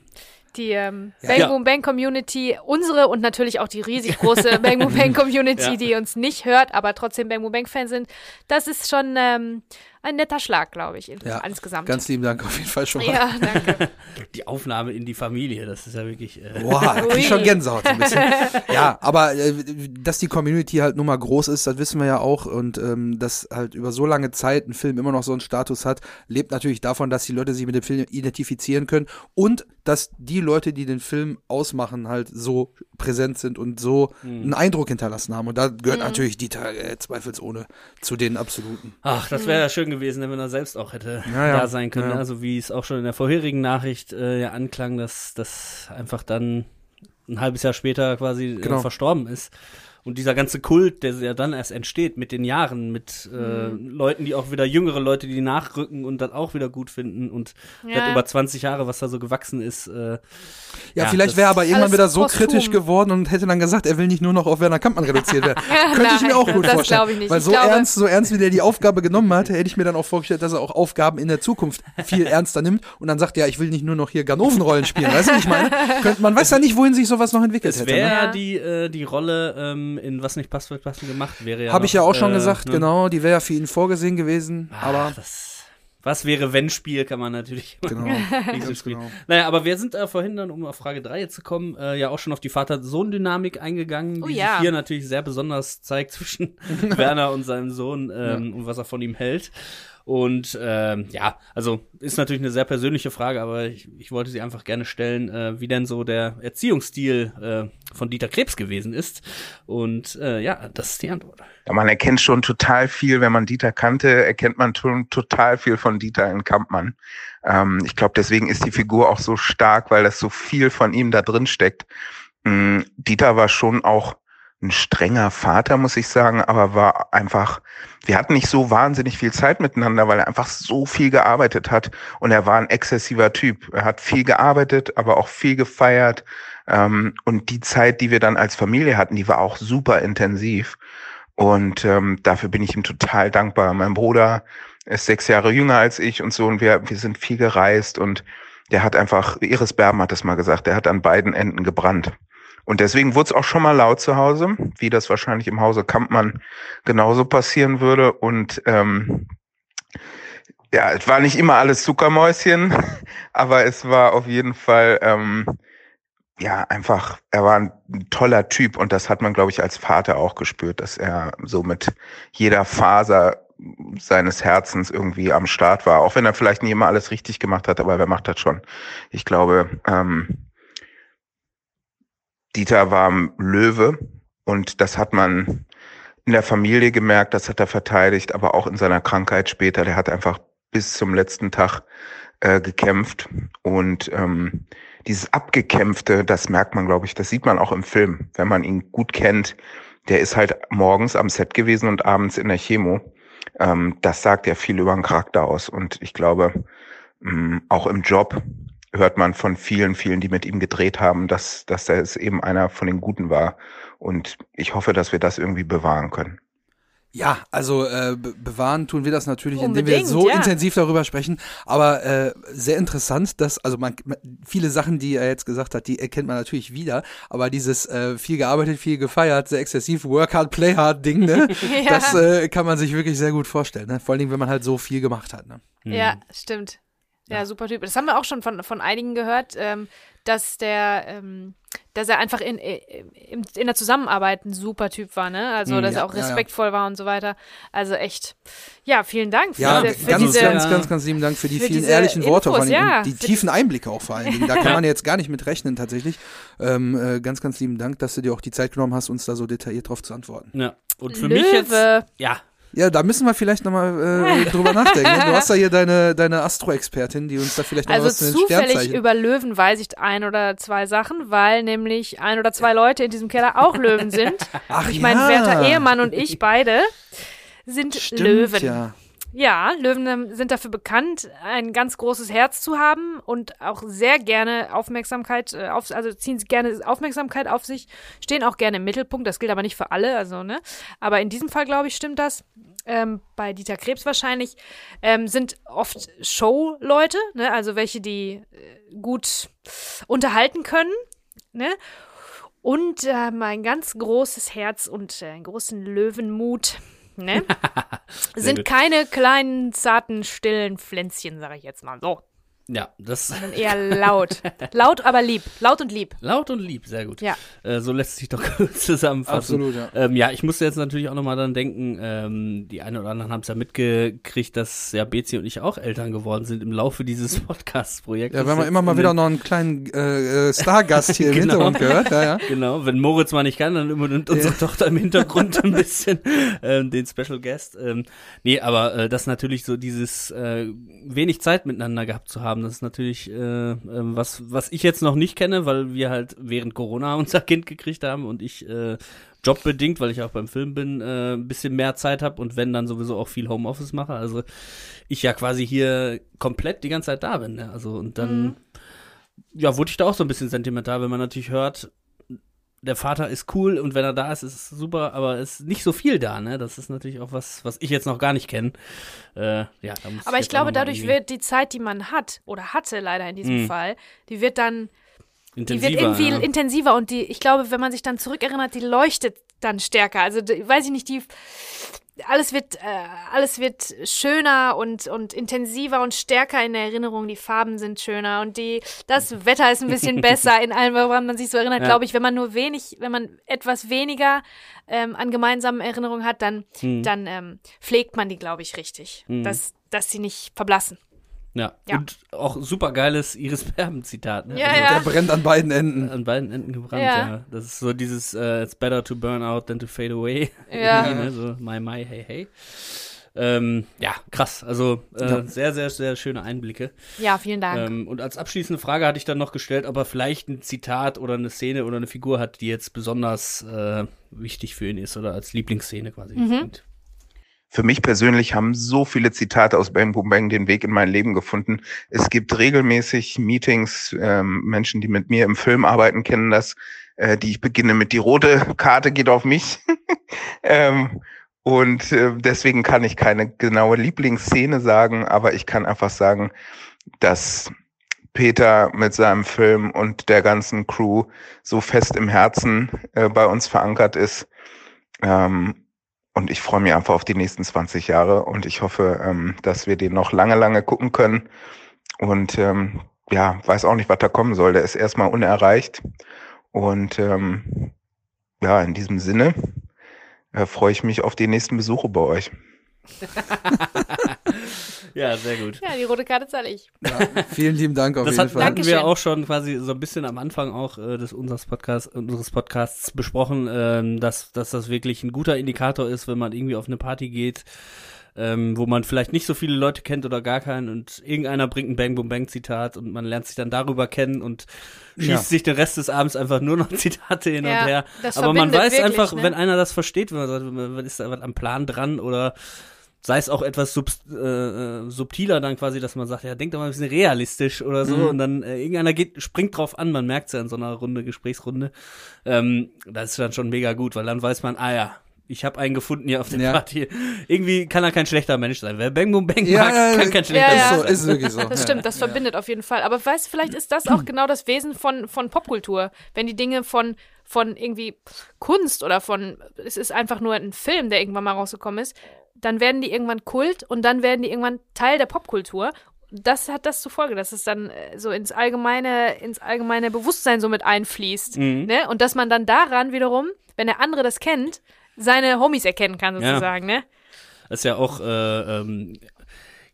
die ähm, Ja. Bang Ja. Boom Bang Community, unsere und natürlich auch die riesig große <laughs> Bang Boom Bang Community, Ja. die uns nicht hört, aber trotzdem Bang Boom Bang Fan sind, das ist schon ähm, ein netter Schlag, glaube ich, Ja, insgesamt. Ganz lieben Dank auf jeden Fall schon mal. ja, danke. <laughs> Die Aufnahme in die Familie, das ist ja wirklich. Äh, Boah, ich schon Gänsehaut ein bisschen. <laughs> Ja, aber äh, dass die Community halt nun mal groß ist, das wissen wir ja auch und ähm, dass halt über so lange Zeit ein Film immer noch so einen Status hat, lebt natürlich davon, dass die Leute sich mit dem Film identifizieren können und dass die Leute, die den Film ausmachen, halt so präsent sind und so einen Eindruck hinterlassen haben. Und da gehört natürlich Dieter äh, zweifelsohne zu den absoluten. Ach, das wäre ja schön gewesen, wenn er selbst auch hätte Ja, ja. da sein können. Ja. Also wie es auch schon in der vorherigen Nachricht äh, ja anklang, dass das einfach dann ein halbes Jahr später quasi Genau. äh, verstorben ist. Und dieser ganze Kult, der ja dann erst entsteht mit den Jahren, mit äh, Leuten, die auch wieder jüngere Leute, die nachrücken und das auch wieder gut finden und Ja. das über 20 Jahre, was da so gewachsen ist. Äh, Ja, Ja, vielleicht wäre aber irgendwann wieder so posthum. kritisch geworden und hätte dann gesagt, er will nicht nur noch auf Werner Kampmann reduziert werden. <laughs> Könnte ich mir auch gut das vorstellen. ich nicht. Weil Ich so glaube- ernst, so ernst wie der die Aufgabe genommen hatte, hätte ich mir dann auch vorgestellt, dass er auch Aufgaben in der Zukunft viel <laughs> ernster nimmt und dann sagt, ja, ich will nicht nur noch hier Ganovenrollen spielen. Weißt du, was ich meine? Könnt, man weiß ja nicht, wohin sich sowas noch entwickelt es hätte. wäre Ne? Ja. die, äh, die Rolle in in Was nicht passt, wird passen gemacht, wäre ja. Habe ich ja auch schon äh, gesagt, ne? genau. Die wäre ja für ihn vorgesehen gewesen. Ach, Aber das, was wäre wenn Spiel, kann man natürlich genau, <laughs> nicht so genau. Naja, aber wir sind äh, vorhin dann, um auf Frage 3 jetzt zu kommen, äh, ja auch schon auf die Vater-Sohn-Dynamik eingegangen, Oh die ja. sich hier natürlich sehr besonders zeigt zwischen <laughs> Werner und seinem Sohn ähm, und was er von ihm hält. Und ähm, ja, also ist natürlich eine sehr persönliche Frage, aber ich, ich wollte sie einfach gerne stellen, äh, wie denn so der Erziehungsstil äh, von Dieter Krebs gewesen ist. Und äh, ja, das ist die Antwort. Ja, man erkennt schon total viel, wenn man Dieter kannte, erkennt man schon total viel von Dieter in Kampmann. Ähm, ich glaube, deswegen ist die Figur auch so stark, weil das so viel von ihm da drin steckt. Mm, Dieter war schon auch ein strenger Vater, muss ich sagen, aber war einfach, wir hatten nicht so wahnsinnig viel Zeit miteinander, weil er einfach so viel gearbeitet hat und er war ein exzessiver Typ. Er hat viel gearbeitet, aber auch viel gefeiert. Ähm, und die Zeit, die wir dann als Familie hatten, die war auch super intensiv. Und ähm, dafür bin ich ihm total dankbar. Mein Bruder ist sechs Jahre jünger als ich und so und wir, wir sind viel gereist und der hat einfach, Iris Berben hat es mal gesagt, der hat an beiden Enden gebrannt. Und deswegen wurde es auch schon mal laut zu Hause, wie das wahrscheinlich im Hause Kampmann genauso passieren würde. Und ähm, ja, es war nicht immer alles Zuckermäuschen, <laughs> aber es war auf jeden Fall ähm, ja einfach, er war ein toller Typ und das hat man, glaube ich, als Vater auch gespürt, dass er so mit jeder Faser seines Herzens irgendwie am Start war, auch wenn er vielleicht nie immer alles richtig gemacht hat, aber wer macht das schon? Ich glaube, ähm, Dieter war ein Löwe und das hat man in der Familie gemerkt, das hat er verteidigt, aber auch in seiner Krankheit später. Der hat einfach bis zum letzten Tag äh, gekämpft und ähm, dieses Abgekämpfte, das merkt man, glaube ich, das sieht man auch im Film, wenn man ihn gut kennt. Der ist halt morgens am Set gewesen und abends in der Chemo. Ähm, das sagt ja viel über den Charakter aus und ich glaube, mh, auch im Job hört man von vielen, vielen, die mit ihm gedreht haben, dass, dass er eben einer von den Guten war. Und ich hoffe, dass wir das irgendwie bewahren können. Ja, also äh, be bewahren tun wir das natürlich, indem wir Unbedingt, so ja. intensiv darüber sprechen. Aber äh, sehr interessant, dass also man viele Sachen, die er jetzt gesagt hat, die erkennt man natürlich wieder. Aber dieses äh, viel gearbeitet, viel gefeiert, sehr exzessiv Work hard, Play hard Ding, ne? <laughs> Ja. Das äh, kann man sich wirklich sehr gut vorstellen. Ne? Vor allen Dingen, wenn man halt so viel gemacht hat. Ne? Ja, stimmt. Ja, super Typ. Das haben wir auch schon von, von einigen gehört, ähm, dass der, ähm, dass er einfach in, in, in der Zusammenarbeit ein super Typ war, ne? Also, dass ja, er auch ja, ja. respektvoll war und so weiter. Also echt, ja, vielen Dank für, Ja, diese, für ganz, diese, ganz, ganz, ganz lieben Dank für die für vielen ehrlichen Worte Infos, vor allem ja. und die tiefen Einblicke auch vor allen Dingen. Da kann <laughs> man jetzt gar nicht mit rechnen tatsächlich. Ähm, äh, ganz, ganz lieben Dank, dass du dir auch die Zeit genommen hast, uns da so detailliert drauf zu antworten. Ja. Und für mich jetzt, Löwe. ja, Ja, da müssen wir vielleicht nochmal äh, <laughs> drüber nachdenken. Du hast ja hier deine, deine Astro-Expertin, die uns da vielleicht noch Also was zu den zufällig über Löwen weiß ich ein oder zwei Sachen, weil nämlich ein oder zwei Leute in diesem Keller auch Löwen sind. Ach ich mein ja. werter Ehemann und ich beide sind Stimmt, Löwen. Ja. Ja, Löwen sind dafür bekannt, ein ganz großes Herz zu haben und auch sehr gerne Aufmerksamkeit äh, auf, also ziehen sie gerne Aufmerksamkeit auf sich, stehen auch gerne im Mittelpunkt. Das gilt aber nicht für alle, also ne. Aber in diesem Fall glaube ich stimmt das. Ähm, bei Dieter Krebs wahrscheinlich ähm, sind oft Show-Leute, ne, also welche, die äh, gut unterhalten können, ne. Und ähm, ein ganz großes Herz und äh, einen großen Löwenmut. Ne? <laughs> sind keine kleinen, zarten, stillen Pflänzchen, sage ich jetzt mal so. Ja, das Sondern eher laut. <laughs> laut, aber lieb. Laut und lieb. laut und lieb, sehr gut. Ja. Äh, so lässt sich doch <laughs> zusammenfassen. Absolut, ja. Ähm, ja, ich musste jetzt natürlich auch nochmal dran denken, ähm, die einen oder anderen haben es ja mitgekriegt, dass ja Bezi und ich auch Eltern geworden sind im Laufe dieses <laughs> Podcast-Projekts. Ja, wir haben immer mal wieder noch einen kleinen äh, äh, Stargast hier im Genau. Hintergrund gehört. Ja, ja. Genau, wenn Moritz mal nicht kann, dann übernimmt unsere Tochter im Hintergrund ein bisschen ähm, den Special Guest. Ähm, nee, aber äh, das natürlich so dieses äh, wenig Zeit miteinander gehabt zu haben, das ist natürlich äh, äh, was, was ich jetzt noch nicht kenne, weil wir halt während Corona <laughs> unser Kind gekriegt haben und ich äh, jobbedingt, weil ich auch beim Film bin, äh, ein bisschen mehr Zeit habe und wenn dann sowieso auch viel Homeoffice mache. Also ich ja quasi hier komplett die ganze Zeit da bin. Ne? Also und dann ja, wurde ich da auch so ein bisschen sentimental, wenn man natürlich hört, der Vater ist cool und wenn er da ist, ist es super, aber es ist nicht so viel da, ne? Das ist natürlich auch was, was ich jetzt noch gar nicht kenne. Äh, ja, Aber ich glaube, dadurch irgendwie wird die Zeit, die man hat oder hatte leider in diesem Mhm. Fall, die wird dann, die intensiver. wird irgendwie ja. intensiver und die, ich glaube, wenn man sich dann zurückerinnert, die leuchtet dann stärker. Also die, weiß ich nicht, die alles wird, äh, alles wird schöner und, und intensiver und stärker in der Erinnerung. Die Farben sind schöner und die, das <laughs> Wetter ist ein bisschen besser in allem, woran man sich so erinnert, Ja. glaube ich. Wenn man nur wenig, wenn man etwas weniger ähm, an gemeinsamen Erinnerungen hat, dann, Hm. dann ähm, pflegt man die, glaube ich, richtig. Dass, dass sie nicht verblassen. Ja. Ja. Und auch super geiles Iris Berben-Zitat, ne? Ja, Also, ja. Der brennt an beiden Enden. An beiden Enden gebrannt, Ja. ja. Das ist so dieses äh, It's better to burn out than to fade away. Ja. <laughs> Ne? So my, my, hey, hey. Ähm, ja, krass. Also äh, Ja. sehr, sehr, sehr schöne Einblicke. Ja, vielen Dank. Ähm, und als abschließende Frage hatte ich dann noch gestellt, ob er vielleicht ein Zitat oder eine Szene oder eine Figur hat, die jetzt besonders äh, wichtig für ihn ist oder als Lieblingsszene quasi. Mhm. Für mich persönlich haben so viele Zitate aus Bang Boom Bang den Weg in mein Leben gefunden. Es gibt regelmäßig Meetings, ähm, Menschen, die mit mir im Film arbeiten, kennen das, äh, die ich beginne mit die rote Karte geht auf mich. <laughs> ähm, und äh, deswegen kann ich keine genaue Lieblingsszene sagen, aber ich kann einfach sagen, dass Peter mit seinem Film und der ganzen Crew so fest im Herzen äh, bei uns verankert ist. Ähm, und ich freue mich einfach auf die nächsten 20 Jahre und ich hoffe, ähm, dass wir den noch lange, lange gucken können. Und ähm, ja, weiß auch nicht, was da kommen soll. Der ist erstmal unerreicht. Und ähm, ja, in diesem Sinne äh, freue ich mich auf die nächsten Besuche bei euch. <laughs> ja, sehr gut. ja, die rote Karte zahle ich. Vielen lieben Dank auf Das jeden hat, Fall. hatten wir auch schon quasi so ein bisschen am Anfang auch äh, des unseres Podcasts, unseres Podcasts besprochen, ähm, dass, dass das wirklich ein guter Indikator ist, wenn man irgendwie auf eine Party geht, ähm, wo man vielleicht nicht so viele Leute kennt oder gar keinen und irgendeiner bringt ein Bang Boom Bang Zitat und man lernt sich dann darüber kennen und schießt Ja. sich den Rest des Abends einfach nur noch <laughs> Zitate hin Ja, und her. das Aber man weiß wirklich, einfach, ne? wenn einer das versteht, wenn man sagt, was ist da was am Plan dran oder sei es auch etwas subs äh, äh, subtiler dann quasi, dass man sagt, ja, denkt doch mal ein bisschen realistisch oder so Mhm. und dann äh, irgendeiner geht, springt drauf an, man merkt es ja in so einer Runde, Gesprächsrunde. Ähm, das ist dann schon mega gut, weil dann weiß man, ah ja, ich habe einen gefunden hier auf der Ja. Party. Irgendwie kann er kein schlechter Mensch sein. Wer Bang Boom Bang Ja, mag, ja, kann kein schlechter ja, Mensch ja. So, sein. ist wirklich so. Das stimmt, das verbindet auf jeden Fall. Aber weißt, vielleicht ist das auch genau das Wesen von, von Popkultur. Wenn die Dinge von, von irgendwie Kunst oder von, es ist einfach nur ein Film, der irgendwann mal rausgekommen ist, dann werden die irgendwann Kult und dann werden die irgendwann Teil der Popkultur. Das hat das zur Folge, dass es dann äh, so ins allgemeine, ins allgemeine Bewusstsein so mit einfließt. Mhm. Ne? Und dass man dann daran wiederum, wenn der andere das kennt, seine Homies erkennen kann, Ja. sozusagen, ne? Das ist ja auch äh, ähm,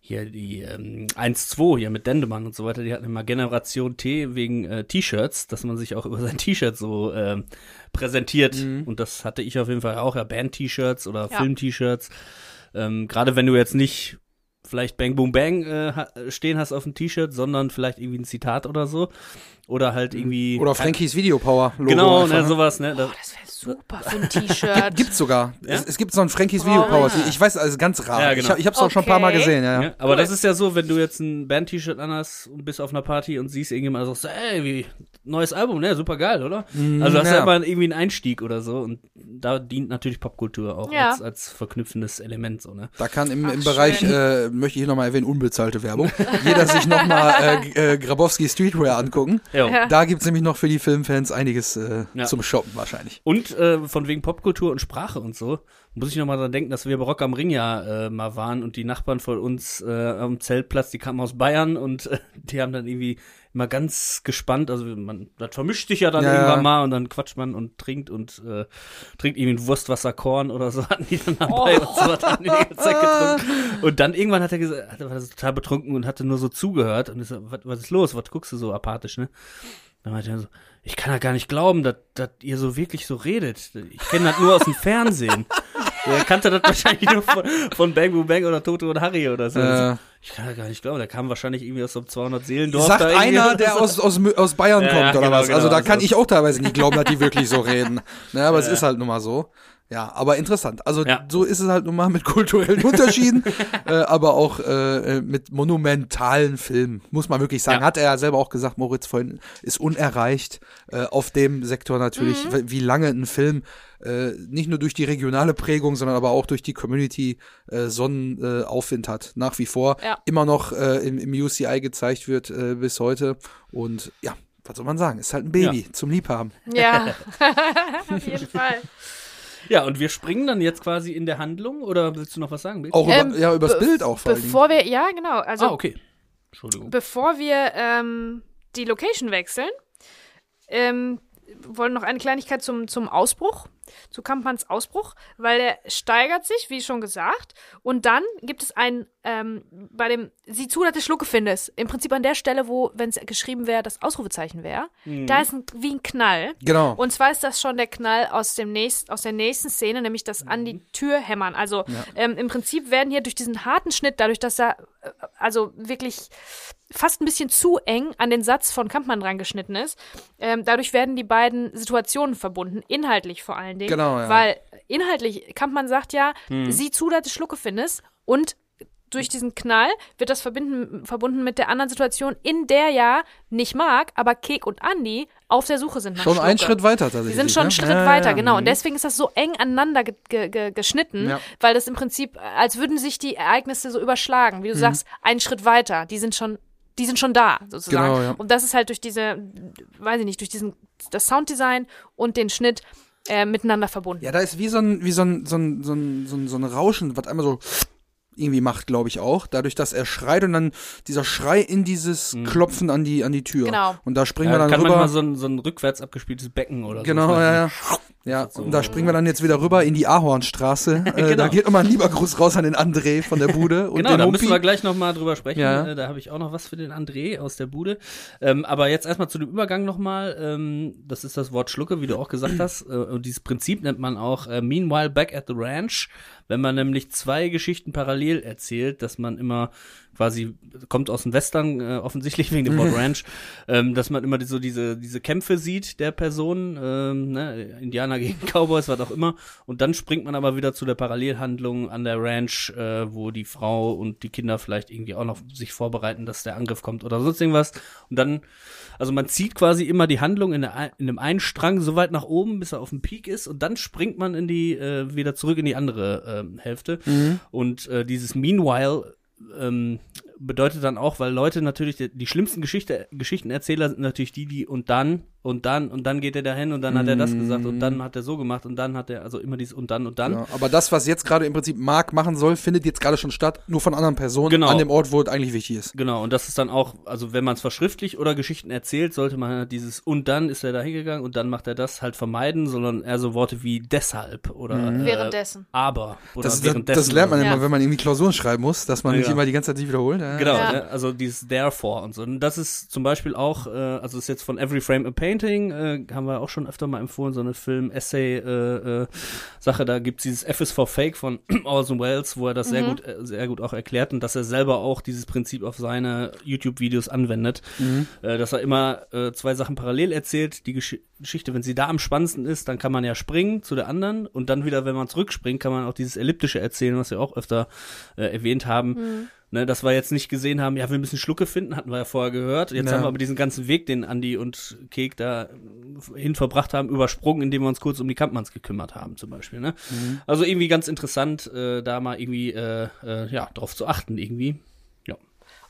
hier die ähm, 1-2 hier mit Dendemann und so weiter, die hatten immer Generation T wegen äh, T-Shirts, dass man sich auch <laughs> über sein T-Shirt so ähm, präsentiert. Und das hatte ich auf jeden Fall auch, ja, Band-T-Shirts oder Ja. Film-T-Shirts. Ähm, Gerade wenn du jetzt nicht vielleicht Bang Boom Bang äh, stehen hast auf dem T-Shirt, sondern vielleicht irgendwie ein Zitat oder so. Oder halt irgendwie. Oder Frankies Videopower Logo. Genau, einfach, ne, ne? sowas, ne? Das, Oh, das wäre super für ein T-Shirt. <laughs> Gibt's sogar. Ja? Es, es gibt so ein Frankies Oh, Videopower. ja. Ich weiß, also ganz rar. Ja, Ich, genau. hab- ich hab's auch schon ein paar Mal Okay. gesehen, ja. ja. Aber das ist ja so, wenn du jetzt ein Band-T-Shirt anhast und bist auf einer Party und siehst irgendjemand und sagst, ey, wie, neues Album, ne, super geil, oder? also hast du ja. immer irgendwie einen Einstieg oder so und da dient natürlich Popkultur auch Ja. als, als verknüpfendes Element, so, ne? Da kann im, im Ach, Bereich, schön. äh, möchte ich hier nochmal erwähnen, unbezahlte Werbung, jeder sich nochmal äh, äh, Grabowski Streetwear angucken. Ja. Da gibt's nämlich noch für die Filmfans einiges äh, Ja. zum Shoppen wahrscheinlich. Und äh, von wegen Popkultur und Sprache und so, muss ich nochmal dran denken, dass wir bei Rock am Ring ja äh, mal waren und die Nachbarn von uns äh, am Zeltplatz, die kamen aus Bayern und äh, <laughs> die haben dann irgendwie immer ganz gespannt, also man, das vermischt sich ja dann Ja, ja. irgendwann mal und dann quatscht man und trinkt und äh, trinkt irgendwie ein Wurstwasserkorn oder so, <laughs> hatten die dann dabei und so, hat die ganze Zeit getrunken. Und dann irgendwann hat er gesagt, er war total betrunken und hatte nur so zugehört und so, was, was ist los, was guckst du so apathisch, ne? Dann meinte er so, ich kann ja gar nicht glauben, dass, dass ihr so wirklich so redet. Ich kenne das nur aus dem Fernsehen. Er kannte das wahrscheinlich nur von, von Bang Boom Bang oder Toto und Harry oder so. Äh. Ich kann ja gar nicht glauben, der kam wahrscheinlich irgendwie aus so einem 200 Seelendorf. Sagt da irgendwie einer, der aus, aus, aus Bayern Ja, kommt, oder genau, was? Also genau, da kann ich auch teilweise nicht glauben, dass die wirklich so reden. Ne, aber es ist halt nun mal so. Ja, aber interessant. Also Ja. so ist es halt nun mal mit <laughs> kulturellen Unterschieden, <laughs> äh, aber auch äh, äh, mit monumentalen Filmen, muss man wirklich sagen. Ja. Hat er ja selber auch gesagt, Moritz vorhin, ist unerreicht äh, auf dem Sektor natürlich, w- wie lange ein Film äh, nicht nur durch die regionale Prägung, sondern aber auch durch die Community äh, so einen äh, Aufwind hat. Nach wie vor Ja. immer noch äh, im, im UCI gezeigt wird äh, bis heute. Und ja, was soll man sagen? Ist halt ein Baby zum Liebhaben. Ja, <laughs> auf jeden Fall. Ja, und wir springen dann jetzt quasi in der Handlung oder willst du noch was sagen? Bill? Auch Ähm, über, ja, übers be- Bild auch vor. Bevor wir, ja, genau. Also ah, okay. Entschuldigung. bevor wir ähm, die Location wechseln, ähm, wollen noch eine Kleinigkeit zum, zum Ausbruch, zu Kampmanns Ausbruch, weil er steigert sich, wie schon gesagt, und dann gibt es ein, ähm, bei dem, sieh zu, dass du Schlucke findest, im Prinzip an der Stelle, wo, wenn es geschrieben wäre, das Ausrufezeichen wäre, da ist ein, wie ein Knall. Genau. Und zwar ist das schon der Knall aus, dem nächst, aus der nächsten Szene, nämlich das an die Tür hämmern. Also ähm, im Prinzip werden hier durch diesen harten Schnitt, dadurch, dass er äh, also wirklich fast ein bisschen zu eng an den Satz von Kampmann reingeschnitten ist, ähm, dadurch werden die beiden Situationen verbunden, inhaltlich vor allen Dingen. Genau, ja. Weil inhaltlich, Kampmann sagt ja, sieh zu, dass du Schlucke findest und durch diesen Knall wird das verbinden, verbunden mit der anderen Situation, in der ja nicht Mark, aber Kek und Andy auf der Suche sind nach schon einen. Schritt weiter tatsächlich. Die sind schon einen ne? Schritt Ja, weiter, ja. genau. Und deswegen ist das so eng aneinander ge ge ge geschnitten, weil das im Prinzip, als würden sich die Ereignisse so überschlagen. Mhm. Wie du sagst, einen Schritt weiter. Die sind schon, die sind schon da, sozusagen. Genau. Und das ist halt durch diese, weiß ich nicht, durch diesen, das Sounddesign und den Schnitt äh, miteinander verbunden. Ja, da ist wie so ein, wie so ein, so ein, so ein, so ein, so ein Rauschen, was einmal so irgendwie macht, glaube ich auch. Dadurch, dass er schreit und dann dieser Schrei in dieses Klopfen an die, an die Tür. Genau. Und da springen Ja, wir dann kann rüber. manchmal so ein, so ein rückwärts abgespieltes Becken oder so. Genau, ja, ja. Ja, So. und da springen wir dann jetzt wieder rüber in die Ahornstraße. <laughs> Äh, Genau. Da geht nochmal ein lieber Gruß raus an den André von der Bude. <laughs> Und Genau, den da Humpi. müssen wir gleich noch mal drüber sprechen. Ja. Äh, Da habe ich auch noch was für den André aus der Bude. Ähm, aber jetzt erstmal zu dem Übergang noch mal. Ähm, das ist das Wort Schlucke, wie du auch gesagt <clears throat> hast. Äh, und dieses Prinzip nennt man auch äh, Meanwhile Back at the Ranch. Wenn man nämlich zwei Geschichten parallel erzählt, dass man immer quasi kommt aus dem Western äh, offensichtlich wegen dem Wort <laughs> Ranch, ähm, dass man immer so diese diese Kämpfe sieht der Person, ähm, ne, Indianer gegen <laughs> Cowboys, was auch immer, und dann springt man aber wieder zu der Parallelhandlung an der Ranch, äh, wo die Frau und die Kinder vielleicht irgendwie auch noch sich vorbereiten, dass der Angriff kommt oder sonst irgendwas. Und dann, also man zieht quasi immer die Handlung in, der, in einem einen Strang so weit nach oben, bis er auf dem Peak ist, und dann springt man in die äh, wieder zurück in die andere ähm, Hälfte. Und äh, dieses Meanwhile ähm, bedeutet dann auch, weil Leute natürlich die, die schlimmsten Geschichte, Geschichtenerzähler sind natürlich die, die und dann und dann und dann geht er dahin und dann hat er das gesagt und dann hat er so gemacht und dann hat er also immer dieses und dann und dann. Ja, aber das, was jetzt gerade im Prinzip Mark machen soll, findet jetzt gerade schon statt, nur von anderen Personen Genau. an dem Ort, wo es eigentlich wichtig ist. Genau, und das ist dann auch, also wenn man es verschriftlich oder Geschichten erzählt, sollte man halt dieses und dann ist er da hingegangen und dann macht er das halt vermeiden, sondern eher so Worte wie deshalb oder äh, Währenddessen. aber oder Das, währenddessen. das lernt man so. immer, Ja. wenn man irgendwie Klausuren schreiben muss, dass man nicht Ja. immer die ganze Zeit sich wiederholt. Ja. Genau, Ja. ne? also dieses Therefore und so. Und das ist zum Beispiel auch, äh, also ist jetzt von Every Frame a Painting, Painting, äh, haben wir auch schon öfter mal empfohlen, so eine Film-Essay-Sache. da gibt's dieses F is for Fake von <clears throat> Orson Welles, wo er das sehr Mhm. gut, äh, sehr gut auch erklärt und dass er selber auch dieses Prinzip auf seine YouTube-Videos anwendet. Äh, dass er immer äh, zwei Sachen parallel erzählt. Die Gesch Geschichte, wenn sie da am spannendsten ist, dann kann man ja springen zu der anderen und dann wieder, wenn man zurückspringt, kann man auch dieses Elliptische erzählen, was wir auch öfter äh, erwähnt haben. Ne, dass wir jetzt nicht gesehen haben, ja, wir müssen Schlucke finden, hatten wir ja vorher gehört. Jetzt Ja. haben wir aber diesen ganzen Weg, den Andi und Kek da hin verbracht haben, übersprungen, indem wir uns kurz um die Kampmanns gekümmert haben, zum Beispiel. Ne? Also irgendwie ganz interessant, äh, da mal irgendwie äh, äh, ja, drauf zu achten, irgendwie. Ja.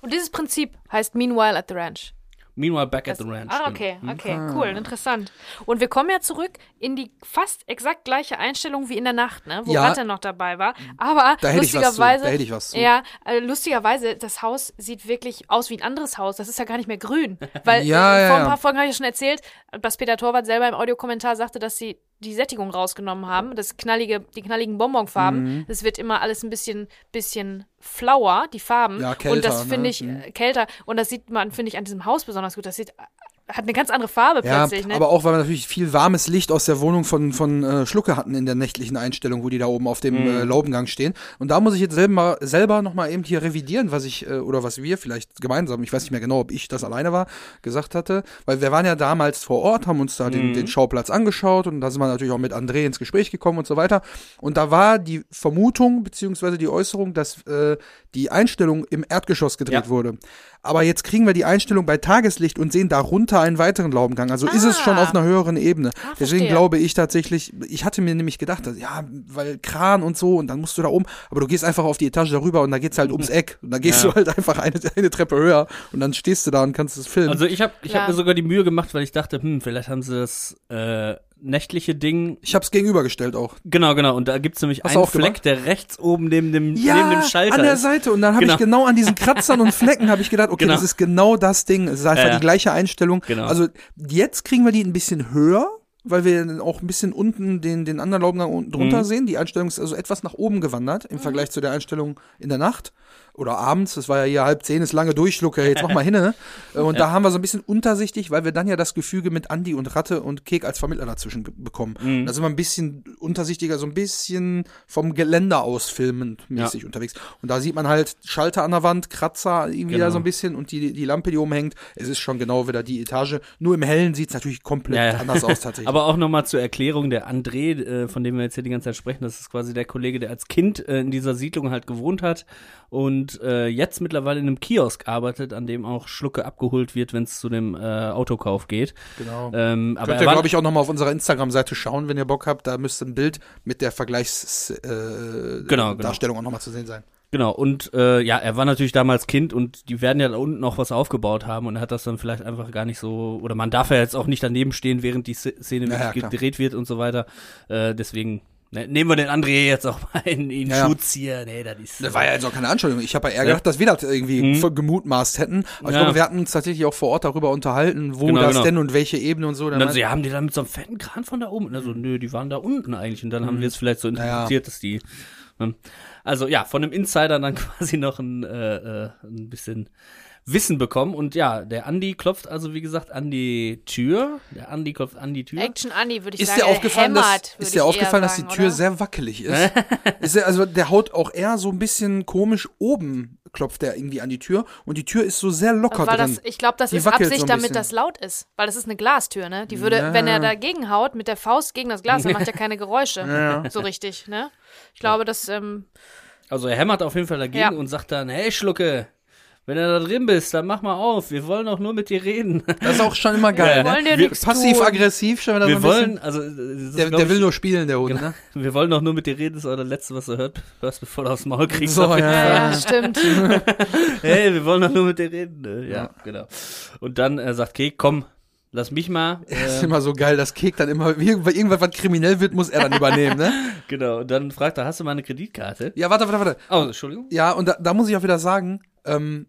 Und dieses Prinzip heißt Meanwhile at the Ranch. Meanwhile back at the ranch. Ah, genau. okay, okay, cool, interessant. Und wir kommen ja zurück in die fast exakt gleiche Einstellung wie in der Nacht, ne? Wo Ja. Ratte noch dabei war. Aber Da hätte ich was zu, lustigerweise, da hätte ich was zu. ja, äh, lustigerweise, das Haus sieht wirklich aus wie ein anderes Haus. Das ist ja gar nicht mehr grün. Weil Ja, <laughs> äh, ja, vor ein ja. paar Folgen habe ich ja schon erzählt, dass Peter Torwart selber im Audiokommentar sagte, dass sie die Sättigung rausgenommen haben, das knallige, die knalligen Bonbonfarben. Mhm. Es wird immer alles ein bisschen, bisschen flauer, die Farben. Ja, Und kälter, das finde ne? ich äh, kälter. Und das sieht man, finde ich, an diesem Haus besonders gut. Das sieht hat eine ganz andere Farbe Ja, plötzlich, ne? aber auch, weil wir natürlich viel warmes Licht aus der Wohnung von, von äh, Schlucke hatten in der nächtlichen Einstellung, wo die da oben auf dem Mhm. äh, Laubengang stehen. Und da muss ich jetzt selber, selber nochmal eben hier revidieren, was ich, äh, oder was wir vielleicht gemeinsam, ich weiß nicht mehr genau, ob ich das alleine war, gesagt hatte. Weil wir waren ja damals vor Ort, haben uns da Mhm. den, den Schauplatz angeschaut und da sind wir natürlich auch mit André ins Gespräch gekommen und so weiter. Und da war die Vermutung, beziehungsweise die Äußerung, dass äh, die Einstellung im Erdgeschoss gedreht Ja. wurde. Aber jetzt kriegen wir die Einstellung bei Tageslicht und sehen darunter einen weiteren Laubengang. Also ist es schon Ah. auf einer höheren Ebene. Ah, Deswegen glaube ich tatsächlich, ich hatte mir nämlich gedacht, dass, ja, weil Kran und so und dann musst du da oben, aber du gehst einfach auf die Etage darüber und da geht's halt ums Eck und dann gehst Ja. du halt einfach eine, eine Treppe höher und dann stehst du da und kannst es filmen. Also ich habe ich hab Ja. mir sogar die Mühe gemacht, weil ich dachte, hm, vielleicht haben sie das äh, nächtliche Ding. ich hab's gegenübergestellt auch. Genau, genau. Und da gibt's nämlich Hast einen auch Fleck, gemacht? der rechts oben neben dem, Ja, neben dem Schalter an der ist. Seite und dann habe Genau. ich genau an diesen Kratzern und Flecken habe ich gedacht, okay, Genau. das ist genau das Ding. Es ist einfach Ja, ja. die gleiche Einstellung. Genau. Also jetzt kriegen wir die ein bisschen höher, weil wir dann auch ein bisschen unten den, den anderen Laubengang unten drunter Mhm. sehen. Die Einstellung ist also etwas nach oben gewandert im Vergleich zu der Einstellung in der Nacht oder abends. Das war ja hier halb zehn, ist lange Durchschlucke. Jetzt mach mal hin. Ne? Äh, <laughs> Und da haben wir so ein bisschen untersichtig, weil wir dann ja das Gefüge mit Andi und Ratte und Kek als Vermittler dazwischen bekommen. Mhm. Da sind wir ein bisschen untersichtiger, so ein bisschen vom Geländer aus filmend mäßig unterwegs. Und da sieht man halt Schalter an der Wand, Kratzer irgendwie Genau. da so ein bisschen und die, die Lampe, die oben hängt. Es ist schon genau wieder die Etage. Nur im Hellen sieht's natürlich komplett Ja, ja. anders aus <laughs> tatsächlich. Aber auch nochmal zur Erklärung, der André, äh, von dem wir jetzt hier die ganze Zeit sprechen, das ist quasi der Kollege, der als Kind äh, in dieser Siedlung halt gewohnt hat und äh, jetzt mittlerweile in einem Kiosk arbeitet, an dem auch Schlucke abgeholt wird, wenn es zu dem äh, Autokauf geht. genau. Ähm, aber Könnt ihr, glaube ich, auch nochmal auf unserer Instagram-Seite schauen, wenn ihr Bock habt. Da müsste ein Bild mit der Vergleichsdarstellung äh, Genau, genau. Auch nochmal zu sehen sein. Genau, und äh, ja, er war natürlich damals Kind und die werden ja da unten noch was aufgebaut haben und er hat das dann vielleicht einfach gar nicht so, oder man darf ja jetzt auch nicht daneben stehen, während die Sz- Szene Ja, ja, wirklich klar. gedreht wird und so weiter. Äh, deswegen ne, nehmen wir den André jetzt auch mal in, in Ja. Schutz hier. Nee, das ist. Das war ja jetzt auch keine Anschuldigung. Ich habe ja eher Ja. gedacht, dass wir das irgendwie Mhm. gemutmaßt hätten. Aber ich Ja. glaube, wir hatten uns tatsächlich auch vor Ort darüber unterhalten, wo Genau, das genau. denn und welche Ebene und so. Dann dann so, ja, haben die dann mit so einem fetten Kran von da oben? Also, nö, die waren da unten eigentlich. Und dann haben wir es vielleicht so Mhm. Ja, interpretiert, dass die. Ne? Also ja, von einem Insider dann <laughs> quasi noch ein, äh, äh, ein bisschen Wissen bekommen. Und ja, der Andi klopft also, wie gesagt, an die Tür. Der Andi klopft an die Tür. Action Annie, würde ich ist sagen. dir aufgefallen, hämmert, dass, ist dir aufgefallen, dass die Tür oder? sehr wackelig ist? <laughs> ist der, also der haut auch eher so ein bisschen komisch oben klopft der irgendwie an die Tür und die Tür ist so sehr locker weil drin. das, ich glaube, das Die ist Absicht, so damit das laut ist. Weil das ist eine Glastür, ne? Die würde, Ja. wenn er dagegen haut, mit der Faust gegen das Glas, dann macht er keine Geräusche. <laughs> Ja. So richtig, ne? Ich glaube, das, ähm, Also er hämmert auf jeden Fall dagegen Ja. und sagt dann, hey Schlucke, wenn du da drin bist, dann mach mal auf. Wir wollen doch nur mit dir reden. Das ist auch schon immer geil. Ja. ne? wollen dir Wir- Passiv-aggressiv, schon wieder Wir wollen, also äh, ist, Der, der will ich, nur spielen, der Hund, Genau. ne? wir wollen doch nur mit dir reden, das ist auch das Letzte, was du hört, hörst, bevor du aufs Maul kriegst. So, ja, ja, ja, stimmt. <laughs> Hey, wir wollen doch nur mit dir reden. Äh, Ja, genau. Und dann äh, sagt Kek, komm, lass mich mal. <laughs> ist Äh, immer so geil, dass Kek dann immer, irgendwas, irgendwas, was kriminell wird, muss er dann übernehmen, ne? <laughs> genau. Und dann fragt er, hast du mal eine Kreditkarte? Ja, warte, warte, warte. Oh, Entschuldigung. Ja, und da, da muss ich auch wieder sagen, ähm,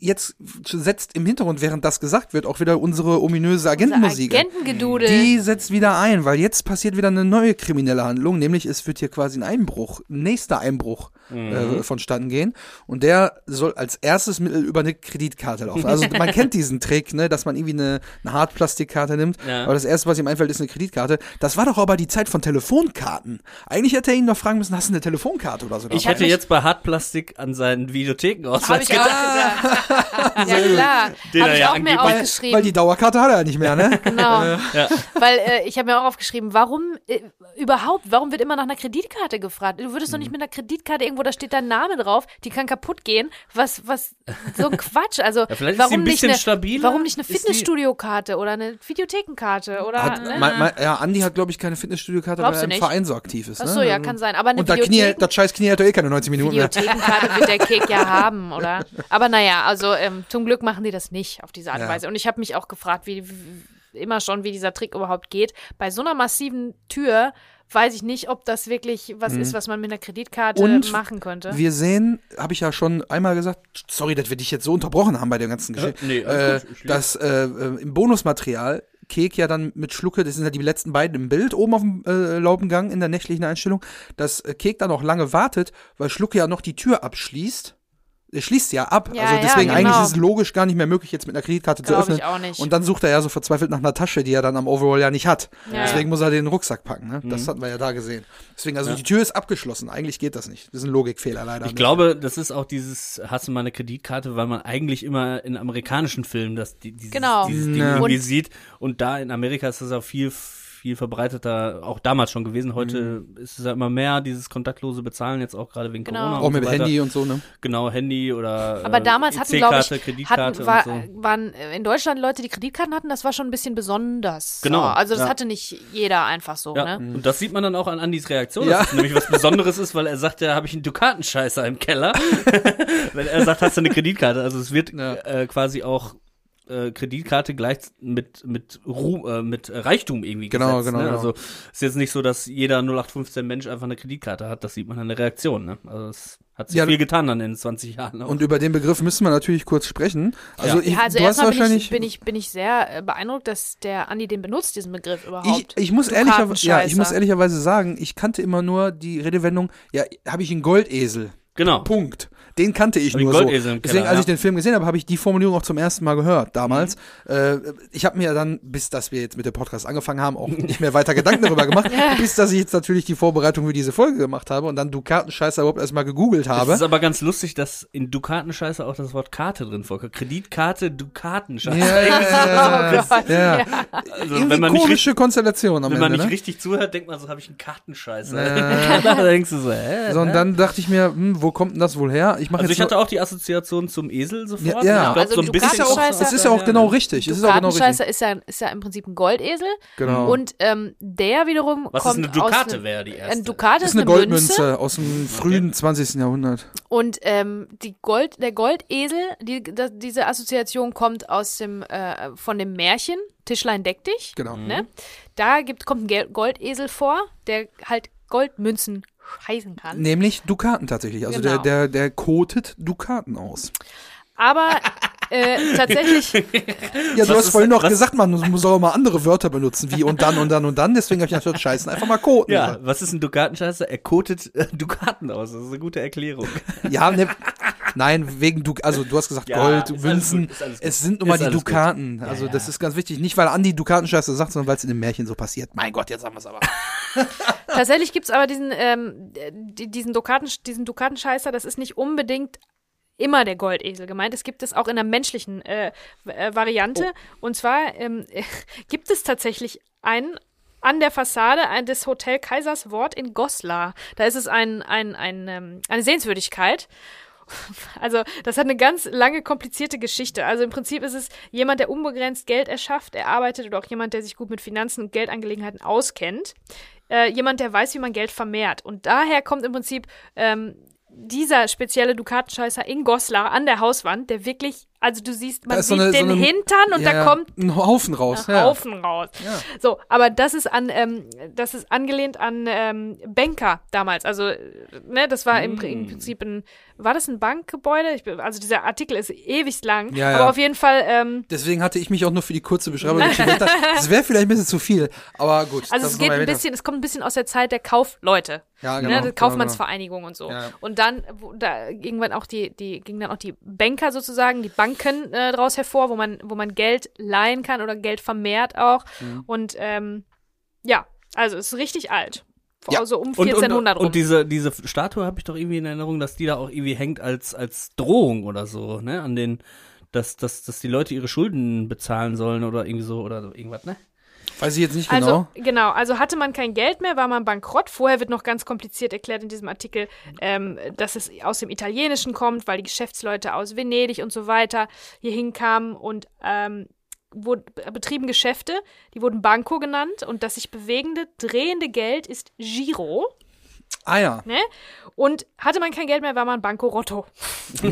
jetzt setzt im Hintergrund, während das gesagt wird, auch wieder unsere ominöse Agentenmusik. Agentengedudel. Die setzt wieder ein, weil jetzt passiert wieder eine neue kriminelle Handlung, nämlich es wird hier quasi ein Einbruch, ein nächster Einbruch äh, vonstatten gehen. Und der soll als erstes Mittel über eine Kreditkarte laufen. Also man kennt diesen Trick, ne, dass man irgendwie eine, eine Hartplastikkarte nimmt. Ja. Aber das erste, was ihm einfällt, ist eine Kreditkarte. Das war doch aber die Zeit von Telefonkarten. Eigentlich hätte er ihn noch fragen müssen, hast du eine Telefonkarte oder so? Ich dabei? hätte jetzt bei Hartplastik an seinen Habe Videothekenausweis ich gedacht. auch gesagt. ja, klar. Den Habe er ich ja auch mir weil, aufgeschrieben. weil die Dauerkarte hat er ja nicht mehr, ne? Genau. <laughs> Ja. Weil äh, ich habe mir auch aufgeschrieben, warum äh, überhaupt, warum wird immer nach einer Kreditkarte gefragt? Du würdest doch Mhm. nicht mit einer Kreditkarte irgendwo, da steht dein Name drauf, die kann kaputt gehen. Was, was, so ein Quatsch. Also, vielleicht ist sie warum, ein nicht bisschen eine, stabiler. warum nicht eine Ist Fitnessstudio-Karte oder eine Videothekenkarte oder, Hat, ne? mein, mein, ja, Andi hat, glaube ich, keine Fitnessstudio-Karte, weil er im nicht? Verein so aktiv ist. Ach Ne? so, ja, kann sein. Aber eine Und da Knie, das scheiß Knie hat doch eh keine 90 Minuten mehr. Videothekenkarte wird der Kick ja haben, oder? <laughs> Aber naja, also ähm, zum Glück machen die das nicht auf diese Art und Ja. Weise. Und ich habe mich auch gefragt, wie, wie immer schon, wie dieser Trick überhaupt geht. Bei so einer massiven Tür weiß ich nicht, ob das wirklich was ist, was man mit einer Kreditkarte Mhm. Und machen könnte. Wir sehen, habe ich ja schon einmal gesagt, sorry, dass wir dich jetzt so unterbrochen haben bei der ganzen Geschichte, nee, äh, dass äh, äh, im Bonusmaterial Kek ja dann mit Schlucke, das sind ja die letzten beiden im Bild oben auf dem äh, Laubengang in der nächtlichen Einstellung, dass äh, Kek dann auch lange wartet, weil Schlucke ja noch die Tür abschließt. Er schließt ja ab. Ja, also ja, deswegen genau. eigentlich ist es logisch gar nicht mehr möglich, jetzt mit einer Kreditkarte zu Glaub öffnen. ich auch nicht. Und dann sucht er ja so verzweifelt nach einer Tasche, die er dann am Overall ja nicht hat. Ja, Deswegen muss er den Rucksack packen. Ne? Mhm. Das hatten wir ja da gesehen. Deswegen, also die Tür ist abgeschlossen. Eigentlich geht das nicht. Das ist ein Logikfehler leider. Ich glaube, das ist auch dieses, hast du mal eine Kreditkarte, weil man eigentlich immer in amerikanischen Filmen das, die, dieses, Genau. dieses Ding Ja. irgendwie Und- sieht. Und da in Amerika ist das auch viel, viel verbreiteter, auch damals schon gewesen. Heute ist es ja immer mehr, dieses kontaktlose Bezahlen, jetzt auch gerade wegen Genau. Corona. Auch und mit so. Handy und so, ne? Genau, Handy oder Aber äh, damals hatten, glaube ich, Kreditkarte hatten, war, und so. waren äh, in Deutschland Leute, die Kreditkarten hatten, das war schon ein bisschen besonders. Genau, So, also das ja. hatte nicht jeder einfach so, Ja, ne? und das sieht man dann auch an Andys Reaktion, Ja. dass es nämlich was Besonderes ist, weil er sagt, ja, habe ich einen Dukatenscheißer im Keller. <laughs> Wenn er sagt, hast du eine Kreditkarte. Also es wird Ja. äh, quasi auch äh, Kreditkarte gleich mit mit Ruhm, äh, mit Reichtum irgendwie Genau, gesetzt, genau, ne? genau. Also ist jetzt nicht so, dass jeder 0815 Mensch einfach eine Kreditkarte hat. Das sieht man an der Reaktion. Ne? Also es hat sich Ja, viel getan dann in 20 Jahren. auch. Und über den Begriff müssen wir natürlich kurz sprechen. Also, Ja. ich, Ja, also du hast erstmal bin wahrscheinlich. ich, bin, ich, bin ich sehr äh, beeindruckt, dass der Andi den benutzt, diesen Begriff ich, überhaupt. ich muss ehrlicher, ja, ich muss ehrlicherweise sagen, ich kannte immer nur die Redewendung, ja, habe ich einen Goldesel. genau. Punkt. Den kannte ich nur so. Deswegen, als ich den Film gesehen habe, habe ich die Formulierung auch zum ersten Mal gehört, damals. Mhm. Äh, ich habe mir dann, bis dass wir jetzt mit dem Podcast angefangen haben, auch nicht mehr weiter Gedanken darüber gemacht, <laughs> <laughs> bis dass ich jetzt natürlich die Vorbereitung für diese Folge gemacht habe und dann Dukatenscheißer überhaupt erstmal gegoogelt Es habe. ist aber ganz lustig, dass in Dukatenscheiße auch das Wort Karte drin vorkommt. Kreditkarte, Dukatenscheiße. Ja, ja, <laughs> Oh ja. ja. Also, Irgendwie wenn man komische Konstellation am Wenn man Ende, nicht ne? richtig zuhört, denkt man so, habe ich einen Kartenscheißer. Äh. da denkst du so, hä? So, und dann dachte ich mir, hm, wo kommt denn das wohl her? Ich mache also jetzt ich hatte auch die Assoziation zum Esel sofort. Ja, ja. Ich glaub, Also so ein bisschen ist ja auch, es ist ja auch genau richtig. Es ist auch genau richtig. Ist ja, ist ja im Prinzip ein Goldesel. Genau. Und ähm, der wiederum Was ist kommt eine Dukate, aus einem- wäre die erste. Ein Dukate das ist ist eine eine Münze. Goldmünze aus dem frühen 20. Jahrhundert. Und ähm, die Gold, der Goldesel, die, da, diese Assoziation kommt aus dem äh, von dem Märchen Tischlein deck dich. Genau. Ne? Da gibt, kommt ein Goldesel vor, der halt Goldmünzen scheißen kann. Nämlich Dukaten tatsächlich. Also Genau. der, der, der kotet Dukaten aus. Aber äh, tatsächlich, <laughs> Ja, du Was hast ist- vorhin noch gesagt, man muss auch mal andere Wörter benutzen, wie und dann und dann und dann. Deswegen habe ich gedacht, scheißen, einfach mal koten. ja, was ist ein Dukatenscheißer? Er kotet äh, Dukaten aus. Das ist eine gute Erklärung. Ja, ne, nein, wegen du, also du hast gesagt Ja, Gold, Münzen, es sind nun mal die. Dukaten. Ja, Also ja. das ist ganz wichtig. Nicht, weil Andi Dukatenscheiße sagt, sondern weil es in dem Märchen so passiert. Mein Gott, jetzt haben wir es aber. <laughs> <laughs> tatsächlich gibt's aber diesen, ähm, die, diesen, Dukaten, diesen Dukatenscheißer, das ist nicht unbedingt immer der Goldesel gemeint. Es gibt es auch in der menschlichen äh, äh, Variante. Und zwar ähm, <laughs> gibt es tatsächlich einen an der Fassade ein- des Hotel Kaisers Wort in Goslar. Da ist es ein, ein, ein, ähm, eine Sehenswürdigkeit. <laughs> Also, das hat eine ganz lange, komplizierte Geschichte. Also im Prinzip ist es jemand, der unbegrenzt Geld erschafft, erarbeitet oder auch jemand, der sich gut mit Finanzen und Geldangelegenheiten auskennt. Äh, jemand, der weiß, wie man Geld vermehrt. Und daher kommt im Prinzip ähm, dieser spezielle Dukatenscheißer in Goslar an der Hauswand, der wirklich Also du siehst, man ist so sieht eine- so den eine- Hintern und ja, da kommt ein Haufen raus. ein ja. Haufen raus. So, aber das ist an, ähm, das ist angelehnt an ähm, Banker damals. Also, ne, das war im, Mm. im Prinzip ein, war das ein Bankgebäude? Ich, also dieser Artikel ist ewig lang, Ja, ja. aber auf jeden Fall, ähm, Deswegen hatte ich mich auch nur für die kurze Beschreibung entschieden. <laughs> Das wäre vielleicht ein bisschen zu viel, aber gut. also es geht ein bisschen, es kommt ein bisschen aus der Zeit der Kaufleute. Ja, ne, genau, genau, Kaufmannsvereinigung und so. Ja. Und dann, wo, da irgendwann auch die, die, gingen dann auch die Banker sozusagen, die Banken äh, daraus hervor, wo man, wo man Geld leihen kann oder Geld vermehrt auch. Mhm. Und ähm, ja, also es ist richtig alt. Ja. Also um Und, und, 1400 rum. und diese, diese Statue habe ich doch irgendwie in Erinnerung, dass die da auch irgendwie hängt als, als Drohung oder so, ne? An den, dass, dass, dass die Leute ihre Schulden bezahlen sollen oder irgendwie so oder so irgendwas, ne? Weiß ich jetzt nicht genau. Also, genau, also hatte man kein Geld mehr, war man bankrott. Vorher wird noch ganz kompliziert erklärt in diesem Artikel, ähm, dass es aus dem Italienischen kommt, weil die Geschäftsleute aus Venedig und so weiter hier hinkamen und ähm, wurde, betrieben Geschäfte, die wurden Banco genannt und das sich bewegende, drehende Geld ist Giro. Ah ja. Ne? Und hatte man kein Geld mehr, war man Bancorotto. <laughs>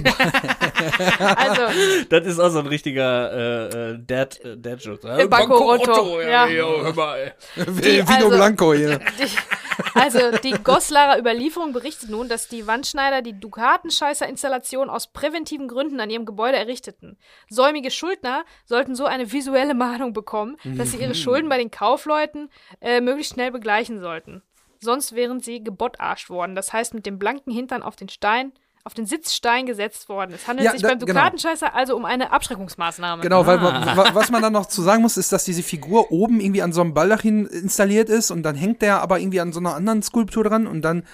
also, Das ist auch so ein richtiger äh, äh, Dad, äh, Dad-Joke. Äh, Bancorotto, ja. jo, hör mal, ey. Vino also- Blanco hier. <laughs> Die, also die Goslarer Überlieferung berichtet nun, dass die Wandschneider die Dukatenscheißer-Installation aus präventiven Gründen an ihrem Gebäude errichteten. Säumige Schuldner sollten so eine visuelle Mahnung bekommen, dass sie ihre Schulden bei den Kaufleuten äh, möglichst schnell begleichen sollten. Sonst wären sie gebottarscht worden. Das heißt, mit dem blanken Hintern auf den Stein, auf den Sitzstein gesetzt worden. Es handelt Ja, sich da- beim genau. Dukatenscheißer also um eine Abschreckungsmaßnahme. Genau, weil Ah. wa- was man dann noch zu sagen muss, ist, dass diese Figur oben irgendwie an so einem Baldachin installiert ist und dann hängt der aber irgendwie an so einer anderen Skulptur dran und dann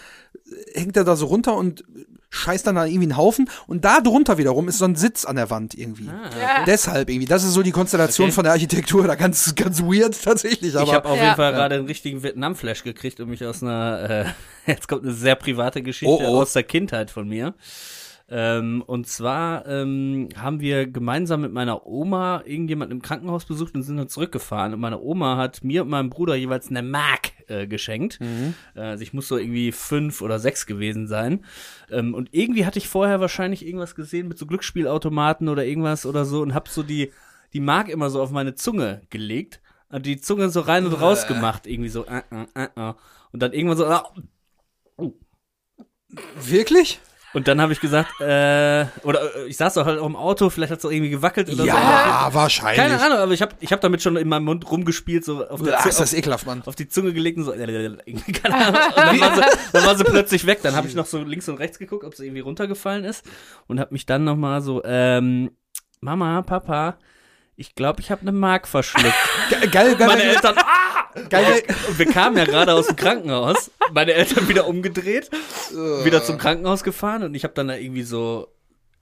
hängt er da so runter und scheißt dann da irgendwie einen Haufen und da drunter wiederum ist so ein Sitz an der Wand irgendwie. Ja. Deshalb irgendwie, das ist so die Konstellation Okay. von der Architektur, da ganz, ganz weird tatsächlich, aber. Ich habe auf Ja. jeden Fall Ja. gerade einen richtigen Vietnam-Flash gekriegt und mich aus einer, äh, <laughs> jetzt kommt eine sehr private Geschichte Oh, oh. aus der Kindheit von mir. Ähm, und zwar ähm, haben wir gemeinsam mit meiner Oma irgendjemanden im Krankenhaus besucht und sind dann zurückgefahren. Und meine Oma hat mir und meinem Bruder jeweils eine Mark äh, geschenkt. Äh, also ich muss so irgendwie fünf oder sechs gewesen sein. Ähm, und irgendwie hatte ich vorher wahrscheinlich irgendwas gesehen mit so Glücksspielautomaten oder irgendwas oder so und hab so die, die Mark immer so auf meine Zunge gelegt. Und die Zunge so rein und raus gemacht. Irgendwie so, äh, äh, äh, äh. Und dann irgendwann so, ah, Wirklich? Und dann habe ich gesagt, äh, oder äh, ich saß doch halt auch im Auto, vielleicht hat es auch irgendwie gewackelt oder so. Ja, wahrscheinlich. Keine Ahnung, aber ich habe ich hab damit schon in meinem Mund rumgespielt, so auf, der Ach, Zu- ist das ekelhaft, Mann. auf die Zunge gelegt und so. irgendwie, <laughs> Keine Ahnung. Und dann, war sie, dann war sie plötzlich weg. Dann habe ich noch so links und rechts geguckt, ob sie irgendwie runtergefallen ist und habe mich dann noch mal so, ähm, Mama, Papa, ich glaube, ich habe eine Mark verschluckt. Ge- Geil, geil, Meine geil, Eltern, ah! Geil, Und wir kamen ja gerade aus dem Krankenhaus. Meine Eltern wieder umgedreht, wieder zum Krankenhaus gefahren und ich habe dann da irgendwie so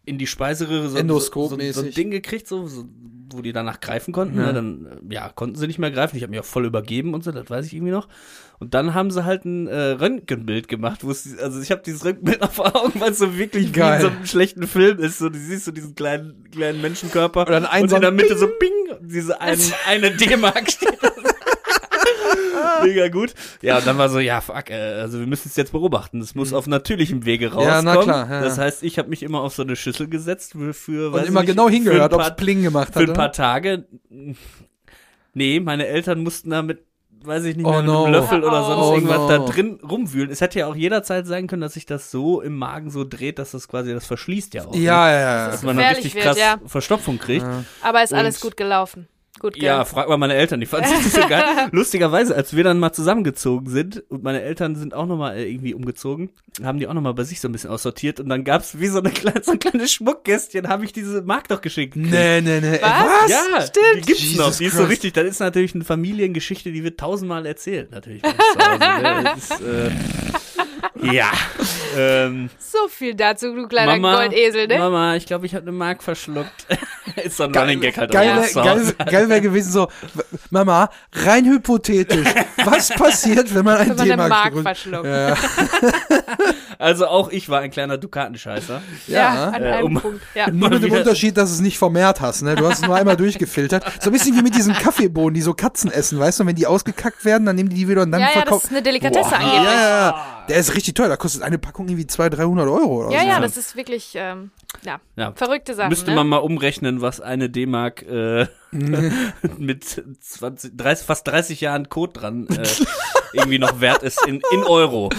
in die Speiseröhre so, so, so, so ein. Ding gekriegt, so, so, wo die danach greifen konnten. Ja. Ne? Dann äh, ja, konnten sie nicht mehr greifen. Ich habe mich auch voll übergeben und so, das weiß ich irgendwie noch. Und dann haben sie halt ein äh, Röntgenbild gemacht, wo es, also ich habe dieses Röntgenbild <laughs> vor Augen, weil es so wirklich wie Geil. in so einem schlechten Film ist. So, du siehst so diesen kleinen, kleinen Menschenkörper Und dann ein und in der Mitte so Bing, diese ein, eine D-Mark steht. <laughs> <laughs> Mega gut. Ja, und dann war so, ja, fuck, äh, also wir müssen es jetzt beobachten. Es muss auf natürlichem Wege rauskommen. Ja, na klar, ja. Das heißt, ich habe mich immer auf so eine Schüssel gesetzt für, für Und weiß immer nicht, genau für hingehört, ob es Pling gemacht Für hat. ein paar Tage. Nee, meine Eltern mussten da mit, weiß ich nicht Oh mehr, mit no. einem Löffel oder sonst Oh irgendwas no. da drin rumwühlen. Es hätte ja auch jederzeit sein können, dass sich das so im Magen so dreht, dass das quasi, das verschließt ja auch. ne? Ja, ja, ja. Dass man dann gefährlich richtig wird, krass ja. Verstopfung kriegt. Aber ist alles Und- gut gelaufen. Gut, gell? Ja, frag mal meine Eltern, die fanden es nicht so geil. <laughs> Lustigerweise, als wir dann mal zusammengezogen sind und meine Eltern sind auch nochmal irgendwie umgezogen, haben die auch nochmal bei sich so ein bisschen aussortiert und dann gab's wie so, eine kleine, <laughs> so ein kleines Schmuckkästchen, habe ich diese Mark doch geschickt. Nee, nee, nee. Was? Ja, Stimmt. die gibt's Jesus noch. Die ist so richtig. Das ist natürlich eine Familiengeschichte, die wird tausendmal erzählt, natürlich. bei uns zu Hause, <laughs> ne? Das ist, äh, ja. Ähm, So viel dazu, du kleiner Mama, Goldesel, ne? Mama, ich glaube, ich habe eine Mark verschluckt. <laughs> ist so ein Running Gag halt Geil, geil, Hause. geil wäre gewesen so, Mama, rein hypothetisch, was passiert, wenn man ein Wenn man eine D-Mark verschluckt. Ja, <laughs> Also auch ich war ein kleiner Dukatenscheißer. Ja, an Äh, einem um- Punkt. Ja. <laughs> nur mit dem Unterschied, dass du es nicht vermehrt hast, ne? Du hast es nur einmal durchgefiltert. So ein bisschen wie mit diesen Kaffeebohnen, die so Katzen essen, weißt du? Und wenn die ausgekackt werden, dann nehmen die die wieder und dann Ja, ja, das verkaufen. ist eine Delikatesse ja, angeblich. ja, ja. Der ist richtig teuer. Da kostet eine Packung irgendwie 200, 300 Euro oder Ja, so. ja, das ist wirklich, ähm, ja, Ja. verrückte Sachen. Müsste ne? man mal umrechnen, was eine D-Mark äh, <laughs> mit 20, 30, fast 30 Jahren Code dran äh, irgendwie noch wert ist in, in Euro.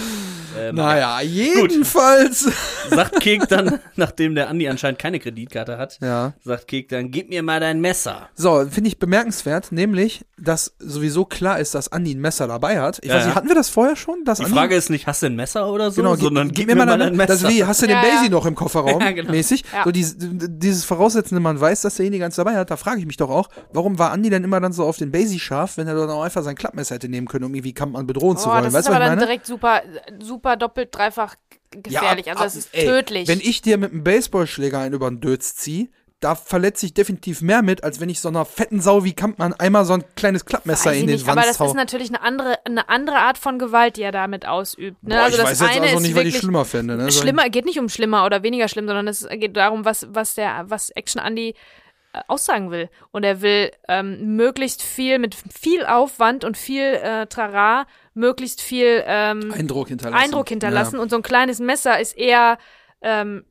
Ähm, Naja, jedenfalls. Sagt Kek dann, nachdem der Andi anscheinend keine Kreditkarte hat, Ja. sagt Kek dann, gib mir mal dein Messer. So, finde ich bemerkenswert, nämlich, dass sowieso klar ist, dass Andi ein Messer dabei hat. Ich Ja, weiß nicht, hatten wir das vorher schon? Dass Die Andi, Frage ist nicht, hast du ein Messer oder so, genau, gib, sondern gib, mir mal dein Messer. Das wie, hast du den Ja, ja. Basie noch im Kofferraum <laughs> Ja, genau. mäßig? Ja. So dieses, dieses Voraussetzende, man weiß, dass derjenige eins dabei hat, da frage ich mich doch auch, warum war Andi denn immer dann so auf den Basie scharf, wenn er dann auch einfach sein Klappmesser hätte nehmen können, um irgendwie Kampfmann bedrohen zu Oh, wollen. das weißt ist du, aber was ich dann meine? direkt super, super doppelt, dreifach gefährlich. also ab- das ist ey, tödlich. Wenn ich dir mit einem Baseballschläger einen über den Dötz ziehe, da verletze ich definitiv mehr mit, als wenn ich so einer fetten Sau wie Kampmann einmal so ein kleines Klappmesser in den nicht, aber Wanst das hau. ist natürlich eine andere, eine andere Art von Gewalt, die er damit ausübt. Ne? Boah, also ich das weiß jetzt eine also ist nicht, was ich wirklich schlimmer fände. Ne? Schlimmer, geht nicht um schlimmer oder weniger schlimm, sondern es geht darum, was, was der, was Action Andy aussagen will. Und er will ähm, möglichst viel, mit viel Aufwand und viel äh, Trara, möglichst viel ähm, Eindruck hinterlassen. Eindruck hinterlassen. Und so ein kleines Messer ist eher ähm,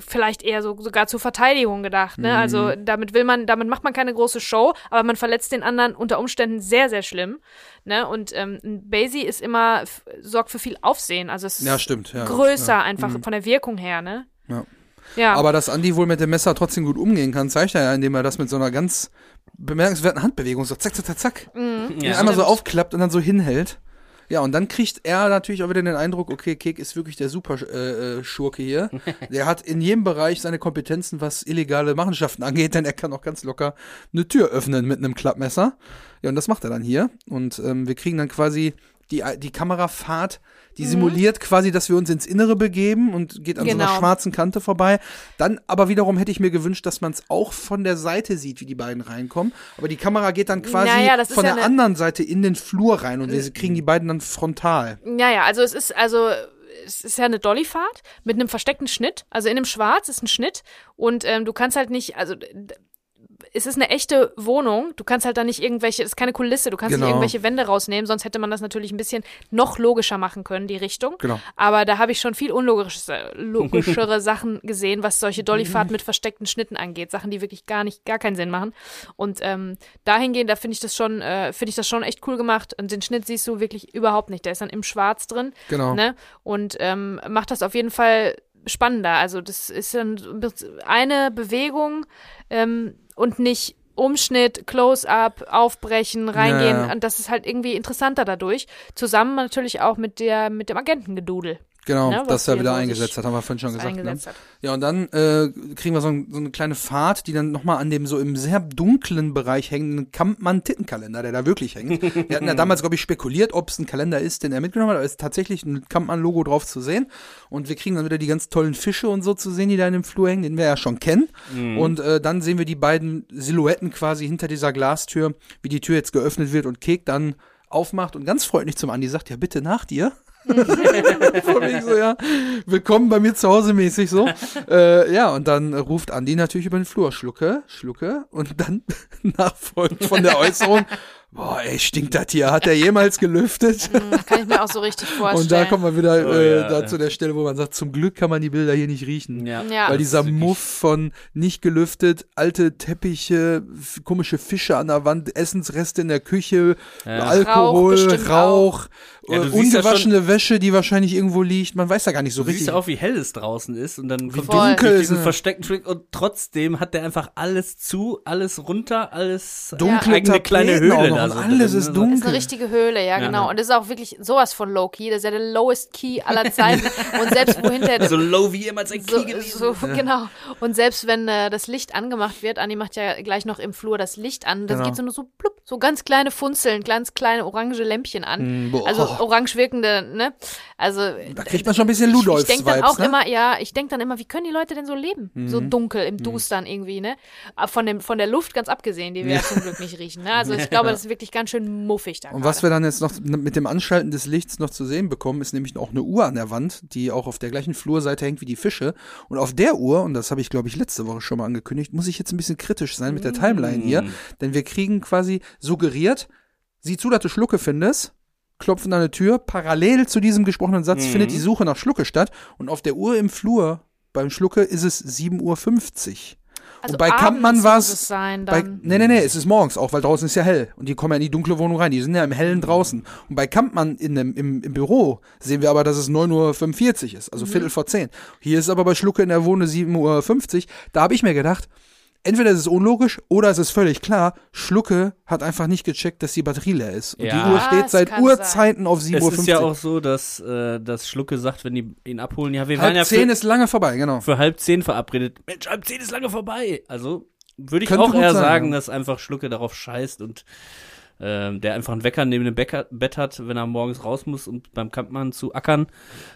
vielleicht eher so sogar zur Verteidigung gedacht. Ne? Also Mhm. damit will man, damit macht man keine große Show, aber man verletzt den anderen unter Umständen sehr, sehr schlimm. Ne? Und ähm, Basie ist immer sorgt für viel Aufsehen. Also es ist Ja, stimmt. Ja, größer ja. einfach Mhm. von der Wirkung her. Ne? Ja. Ja. Aber dass Andi wohl mit dem Messer trotzdem gut umgehen kann, zeigt er ja, indem er das mit so einer ganz bemerkenswerten Handbewegung so zack, zack, zack, zack. Mhm. ihn einmal so aufklappt und dann so hinhält. Ja, und dann kriegt er natürlich auch wieder den Eindruck, okay, Kek ist wirklich der super äh, äh, Schurke hier. <laughs> Der hat in jedem Bereich seine Kompetenzen, was illegale Machenschaften angeht, denn er kann auch ganz locker eine Tür öffnen mit einem Klappmesser. Ja, und das macht er dann hier. Und ähm, wir kriegen dann quasi die, die Kamerafahrt, die simuliert quasi, dass wir uns ins Innere begeben und geht an so Genau. einer schwarzen Kante vorbei. Dann aber wiederum hätte ich mir gewünscht, dass man es auch von der Seite sieht, wie die beiden reinkommen. Aber die Kamera geht dann quasi Naja, von ja der anderen Seite in den Flur rein und wir kriegen die beiden dann frontal. Ja, ja, also es ist, also es ist ja eine Dollyfahrt mit einem versteckten Schnitt. Also in dem Schwarz ist ein Schnitt und ähm, du kannst halt nicht, also es ist eine echte Wohnung. Du kannst halt da nicht irgendwelche, es ist keine Kulisse, du kannst Genau. nicht irgendwelche Wände rausnehmen, sonst hätte man das natürlich ein bisschen noch logischer machen können, die Richtung. Genau. Aber da habe ich schon viel unlogischere logischere <laughs> Sachen gesehen, was solche Dollyfahrten mit versteckten Schnitten angeht. Sachen, die wirklich gar nicht, gar keinen Sinn machen. Und ähm, dahingehend, da finde ich das schon, äh, finde ich das schon echt cool gemacht. Und den Schnitt siehst du wirklich überhaupt nicht. Der ist dann im Schwarz drin. Genau. Ne? Und ähm, macht das auf jeden Fall spannender. Also das ist dann eine Bewegung ähm, und nicht Umschnitt, Close-up, aufbrechen, reingehen. Ja, ja. Und das ist halt irgendwie interessanter dadurch. Zusammen natürlich auch mit der mit dem Agentengedudel, Genau, Ne, was das er wieder eingesetzt hat, haben wir vorhin schon gesagt. Ne? Ja, und dann äh, kriegen wir so, ein, so eine kleine Fahrt, die dann nochmal an dem so im sehr dunklen Bereich hängenden Kampmann-Tittenkalender, der da wirklich hängt. Wir hatten ja <laughs> damals, glaube ich, spekuliert, ob es ein Kalender ist, den er mitgenommen hat, aber es ist tatsächlich ein Kampmann-Logo drauf zu sehen. Und wir kriegen dann wieder die ganz tollen Fische und so zu sehen, die da in dem Flur hängen, den wir ja schon kennen. Und äh, dann sehen wir die beiden Silhouetten quasi hinter dieser Glastür, wie die Tür jetzt geöffnet wird und Kek dann aufmacht und ganz freundlich zum Andi sagt, ja bitte nach dir. <laughs> Von wegen so, ja, willkommen bei mir zu Hause mäßig so. <laughs> äh, ja, und dann ruft Andi natürlich über den Flur, Schlucke, Schlucke, und dann <laughs> nachfolgend von der Äußerung, boah, ey, stinkt das hier, hat er jemals gelüftet? Mhm, kann ich mir auch so richtig vorstellen. Und da kommen wir wieder Oh, äh, ja, da ja. zu der Stelle, wo man sagt, zum Glück kann man die Bilder hier nicht riechen. Ja. Ja. Weil dieser Muff von nicht gelüftet, alte Teppiche, komische Fische an der Wand, Essensreste in der Küche, Ja. Alkohol, Rauch Rauch, Ja, äh, siehst ja ungewaschene Wäsche, die wahrscheinlich irgendwo liegt. Man weiß ja gar nicht so Du siehst richtig. ja auch, wie hell es draußen ist und dann kommt Voll. dunkel ist diesen es. versteckten Trick und trotzdem hat der einfach alles zu, alles runter, alles Dunkle eigene kleine Höhle da und so alles drin, ist ne? dunkel. Das ist eine richtige Höhle, ja, Ja. genau. Und das ist auch wirklich sowas von low-key. Das ist ja der lowest key aller Zeiten. <laughs> Und selbst wohin der So low wie jemals ein so, Key gewesen. so genau. Und selbst wenn äh, das Licht angemacht wird, Anni macht ja gleich noch im Flur das Licht an, das Genau. geht so nur so plupp, so ganz kleine Funzeln, ganz kleine orange Lämpchen an. Mm, boah. Also orange wirkende, ne? Also Da kriegt man schon ein bisschen ich, ich Ludolfs denke dann auch ne? immer, ja, ich denke dann immer, wie können die Leute denn so leben? So Mhm. dunkel im Dustern irgendwie, ne? Aber Von dem von der Luft ganz abgesehen, die wir ja. zum Glück nicht riechen, ne? Also <laughs> ich glaube, das ist wirklich ganz schön muffig da. Und was wir dann jetzt noch mit dem Anschalten des Lichts noch zu sehen bekommen, ist nämlich auch eine Uhr an der Wand, die auch auf der gleichen Flurseite hängt wie die Fische. Und auf der Uhr, und das habe ich glaube ich letzte Woche schon mal angekündigt, muss ich jetzt ein bisschen kritisch sein mit der Timeline hier, denn wir kriegen quasi suggeriert, sieh zu, dass du Schlucke findest. klopfen an eine Tür. Parallel zu diesem gesprochenen Satz Mhm. findet die Suche nach Schlucke statt. Und auf der Uhr im Flur beim Schlucke ist es 7.50 Uhr. Also und bei Kampmann war es sein Bei, nee, nee, nee, es ist morgens auch, weil draußen ist ja hell. Und die kommen ja in die dunkle Wohnung rein. Die sind ja im Hellen draußen. Und bei Kampmann in dem, im, im Büro sehen wir aber, dass es 9.45 Uhr ist, also Viertel vor 10. Hier ist aber bei Schlucke in der Wohnung 7.50 Uhr. Da habe ich mir gedacht, entweder ist es unlogisch oder es ist völlig klar, Schlucke hat einfach nicht gecheckt, dass die Batterie leer ist. Und Ja. die Uhr steht es seit Urzeiten auf 7.50 Es Uhr. ist ja auch so, dass, äh, dass Schlucke sagt, wenn die ihn abholen, ja, wir waren Halb ja zehn für, ist lange vorbei, genau. für halb zehn verabredet. Mensch, halb zehn ist lange vorbei. Also würde ich Könnte auch eher sein, sagen, ja. dass einfach Schlucke darauf scheißt und ähm, der einfach einen Wecker neben dem Bäcker, Bett hat, wenn er morgens raus muss, um beim Kampmann zu ackern.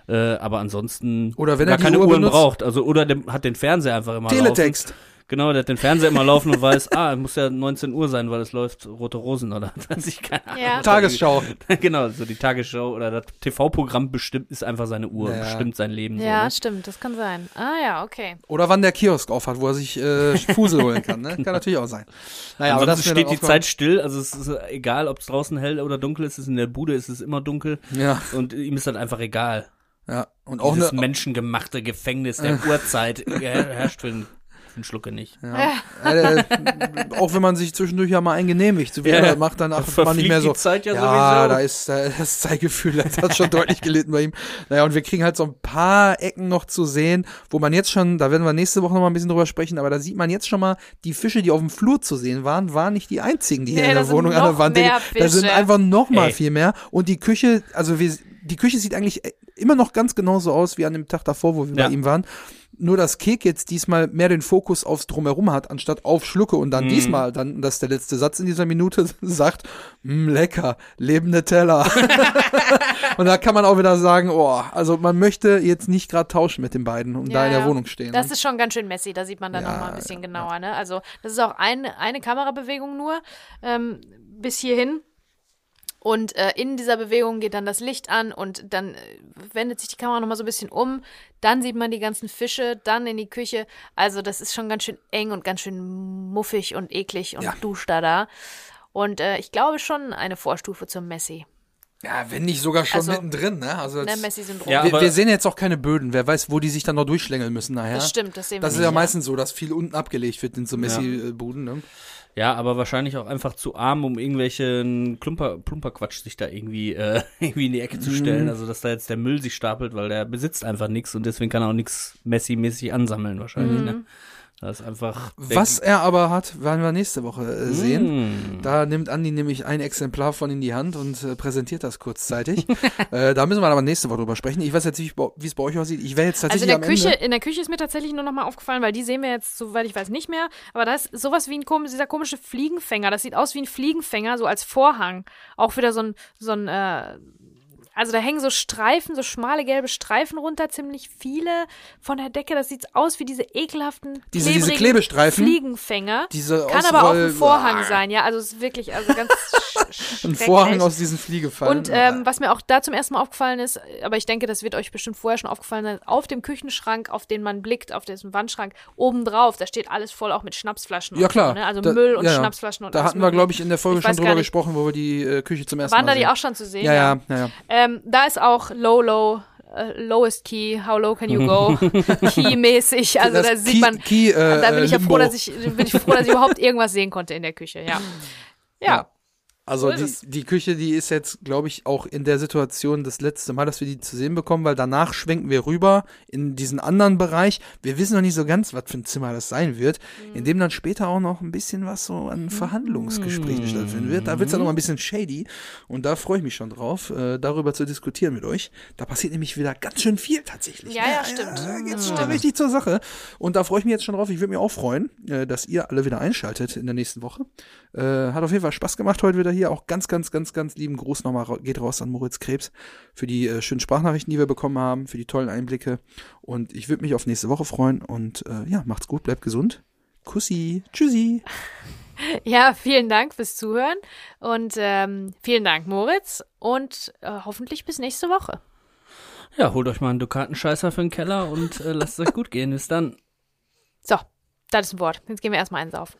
Äh, aber ansonsten Oder wenn gar er keine Uhr Uhren benutzt. braucht. Also oder der hat den Fernseher einfach immer Teletext. laufen. Genau, der hat den Fernseher immer laufen und weiß, ah, es muss ja 19 Uhr sein, weil es läuft Rote Rosen oder <laughs> weiß ich keine Ahnung. Ja. was da Tagesschau. <laughs> genau, so die Tagesschau oder das TV-Programm bestimmt ist einfach seine Uhr, Ja. bestimmt sein Leben. Ja, so, ne? stimmt, das kann sein. Ah ja, okay. Oder wann der Kiosk auf hat, wo er sich äh, Fusel holen kann. Ne? <laughs> Kann natürlich auch sein. Naja, aber das steht die Zeit still, also es ist egal, ob es draußen hell oder dunkel ist, es ist in der Bude, ist es immer dunkel. Ja, und ihm ist das einfach egal. ja. Und auch Dieses eine, menschengemachte Gefängnis der Uhrzeit her- herrscht für einen, einen Schlucke nicht. Ja. Äh, auch wenn man sich zwischendurch ja mal eingenehmigt, so wie Ja, er das macht, dann achtet man nicht mehr so. die Zeit ja ja, da ist äh, das Zeitgefühl, <laughs> das hat schon deutlich gelitten bei ihm. Naja, und wir kriegen halt so ein paar Ecken noch zu sehen, wo man jetzt schon, da werden wir nächste Woche noch mal ein bisschen drüber sprechen, aber da sieht man jetzt schon mal, die Fische, die auf dem Flur zu sehen waren, waren nicht die einzigen, die hier Nee, in da der Wohnung an der Wand. Da sind einfach noch mal Ey. viel mehr. Und die Küche, also wir, die Küche sieht eigentlich immer noch ganz genauso aus wie an dem Tag davor, wo wir Ja. bei ihm waren. Nur dass Kek jetzt diesmal mehr den Fokus aufs Drumherum hat, anstatt auf Schlucke und dann Mhm. diesmal, dann, das ist der letzte Satz in dieser Minute, <laughs> sagt, "Mm, lecker, lebende Teller. <laughs> und da kann man auch wieder sagen, oh, also man möchte jetzt nicht gerade tauschen mit den beiden und da Ja, in der. Wohnung stehen. Das ist schon ganz schön messy, da sieht man dann Ja, noch mal ein bisschen genauer, ne? Also, das ist auch eine, eine Kamerabewegung nur, ähm, bis hierhin. Und äh, in dieser Bewegung geht dann das Licht an und dann äh, wendet sich die Kamera noch mal so ein bisschen um. Dann sieht man die ganzen Fische, dann in die Küche. Also das ist schon ganz schön eng und ganz schön muffig und eklig und Ja. duscht da da. Und äh, ich glaube schon eine Vorstufe zum Messi. ja, wenn nicht sogar schon Also, mittendrin, ne? Also Ne, jetzt, Messi-Syndrom. Ja, wir, wir sehen jetzt auch keine Böden. Wer weiß, wo die sich dann noch durchschlängeln müssen nachher. Das stimmt, das sehen wir Das ist nicht, ja meistens so, dass viel unten abgelegt wird in so Ja. Messi-Buden, ne? Ja, aber wahrscheinlich auch einfach zu arm, um irgendwelchen Klumper, Plumperquatsch sich da irgendwie, äh, <laughs> irgendwie in die Ecke zu Mhm. stellen. Also, dass da jetzt der Müll sich stapelt, weil der besitzt einfach nichts und deswegen kann er auch nichts Messi-mäßig ansammeln wahrscheinlich, Mhm. ne? Das ist einfach. Was er aber hat, werden wir nächste Woche äh, sehen. Mm. Da nimmt Andi nämlich ein Exemplar von in die Hand und äh, präsentiert das kurzzeitig. <laughs> äh, da müssen wir aber nächste Woche drüber sprechen. Ich weiß jetzt nicht, wie es bei euch aussieht. Ich wäre jetzt Also in tatsächlich der Küche, Ende. in der Küche ist mir tatsächlich nur noch mal aufgefallen, weil die sehen wir jetzt, soweit ich weiß, nicht mehr. Aber da ist sowas wie ein komisch, dieser komische Fliegenfänger. Das sieht aus wie ein Fliegenfänger, so als Vorhang. Auch wieder so ein, so ein, äh, also da hängen so Streifen, so schmale gelbe Streifen runter, ziemlich viele von der Decke. Das sieht aus wie diese ekelhaften Diese- diese Klebestreifen. Fliegenfänger. Diese Kann aber auch ein Vorhang Ah. sein, ja. Also es ist wirklich, also ganz <laughs> Ein. Vorhang aus diesen Fliegefallen. Und ähm, was mir auch da zum ersten Mal aufgefallen ist, aber ich denke, das wird euch bestimmt vorher schon aufgefallen sein, auf dem Küchenschrank, auf den man blickt, auf diesem Wandschrank, obendrauf, da steht alles voll auch mit Schnapsflaschen. ja klar. So, ne? Also Da- Müll und ja, ja. Schnapsflaschen und Da hatten wir, glaube ich, in der Folge Ich schon drüber gesprochen, wo wir die äh, Küche zum ersten Waren Mal da die sehen. auch schon zu sehen? Ja, ja, ja, ja. Ähm, da ist auch Low, Low, äh, Lowest Key, How Low Can You Go, <laughs> Key-mäßig. Also Das da sieht Key- man, Key, äh, da bin ich ja Limbo. froh, dass ich, bin ich froh, dass ich überhaupt irgendwas sehen konnte in der Küche, ja. <laughs> Ja. Also So die, die Küche, die ist jetzt, glaube ich, auch in der Situation das letzte Mal, dass wir die zu sehen bekommen, weil danach schwenken wir rüber in diesen anderen Bereich. Wir wissen noch nicht so ganz, was für ein Zimmer das sein wird, Mhm. in dem dann später auch noch ein bisschen was so an Verhandlungsgesprächen stattfinden wird. Da wird es dann noch mal ein bisschen shady und da freue ich mich schon drauf, äh, darüber zu diskutieren mit euch. Da passiert nämlich wieder ganz schön viel tatsächlich. Ja, ne? ja, stimmt. Da geht's schon richtig zur Sache. Und da freue ich mich jetzt schon drauf. Ich würde mich auch freuen, äh, dass ihr alle wieder einschaltet in der nächsten Woche. Äh, hat auf jeden Fall Spaß gemacht heute wieder hier. Auch ganz, ganz, ganz, ganz lieben Gruß nochmal geht raus an Moritz Krebs für die äh, schönen Sprachnachrichten, die wir bekommen haben, für die tollen Einblicke. Und ich würde mich auf nächste Woche freuen. Und äh, ja, macht's gut, bleibt gesund. Kussi, tschüssi. <laughs> Ja, vielen Dank fürs Zuhören und ähm, vielen Dank, Moritz. Und äh, hoffentlich bis nächste Woche. Ja, holt euch mal einen Dukatenscheißer für den Keller und äh, lasst es euch gut gehen. Bis dann. So, das ist ein Wort. Jetzt gehen wir erstmal einsaufen.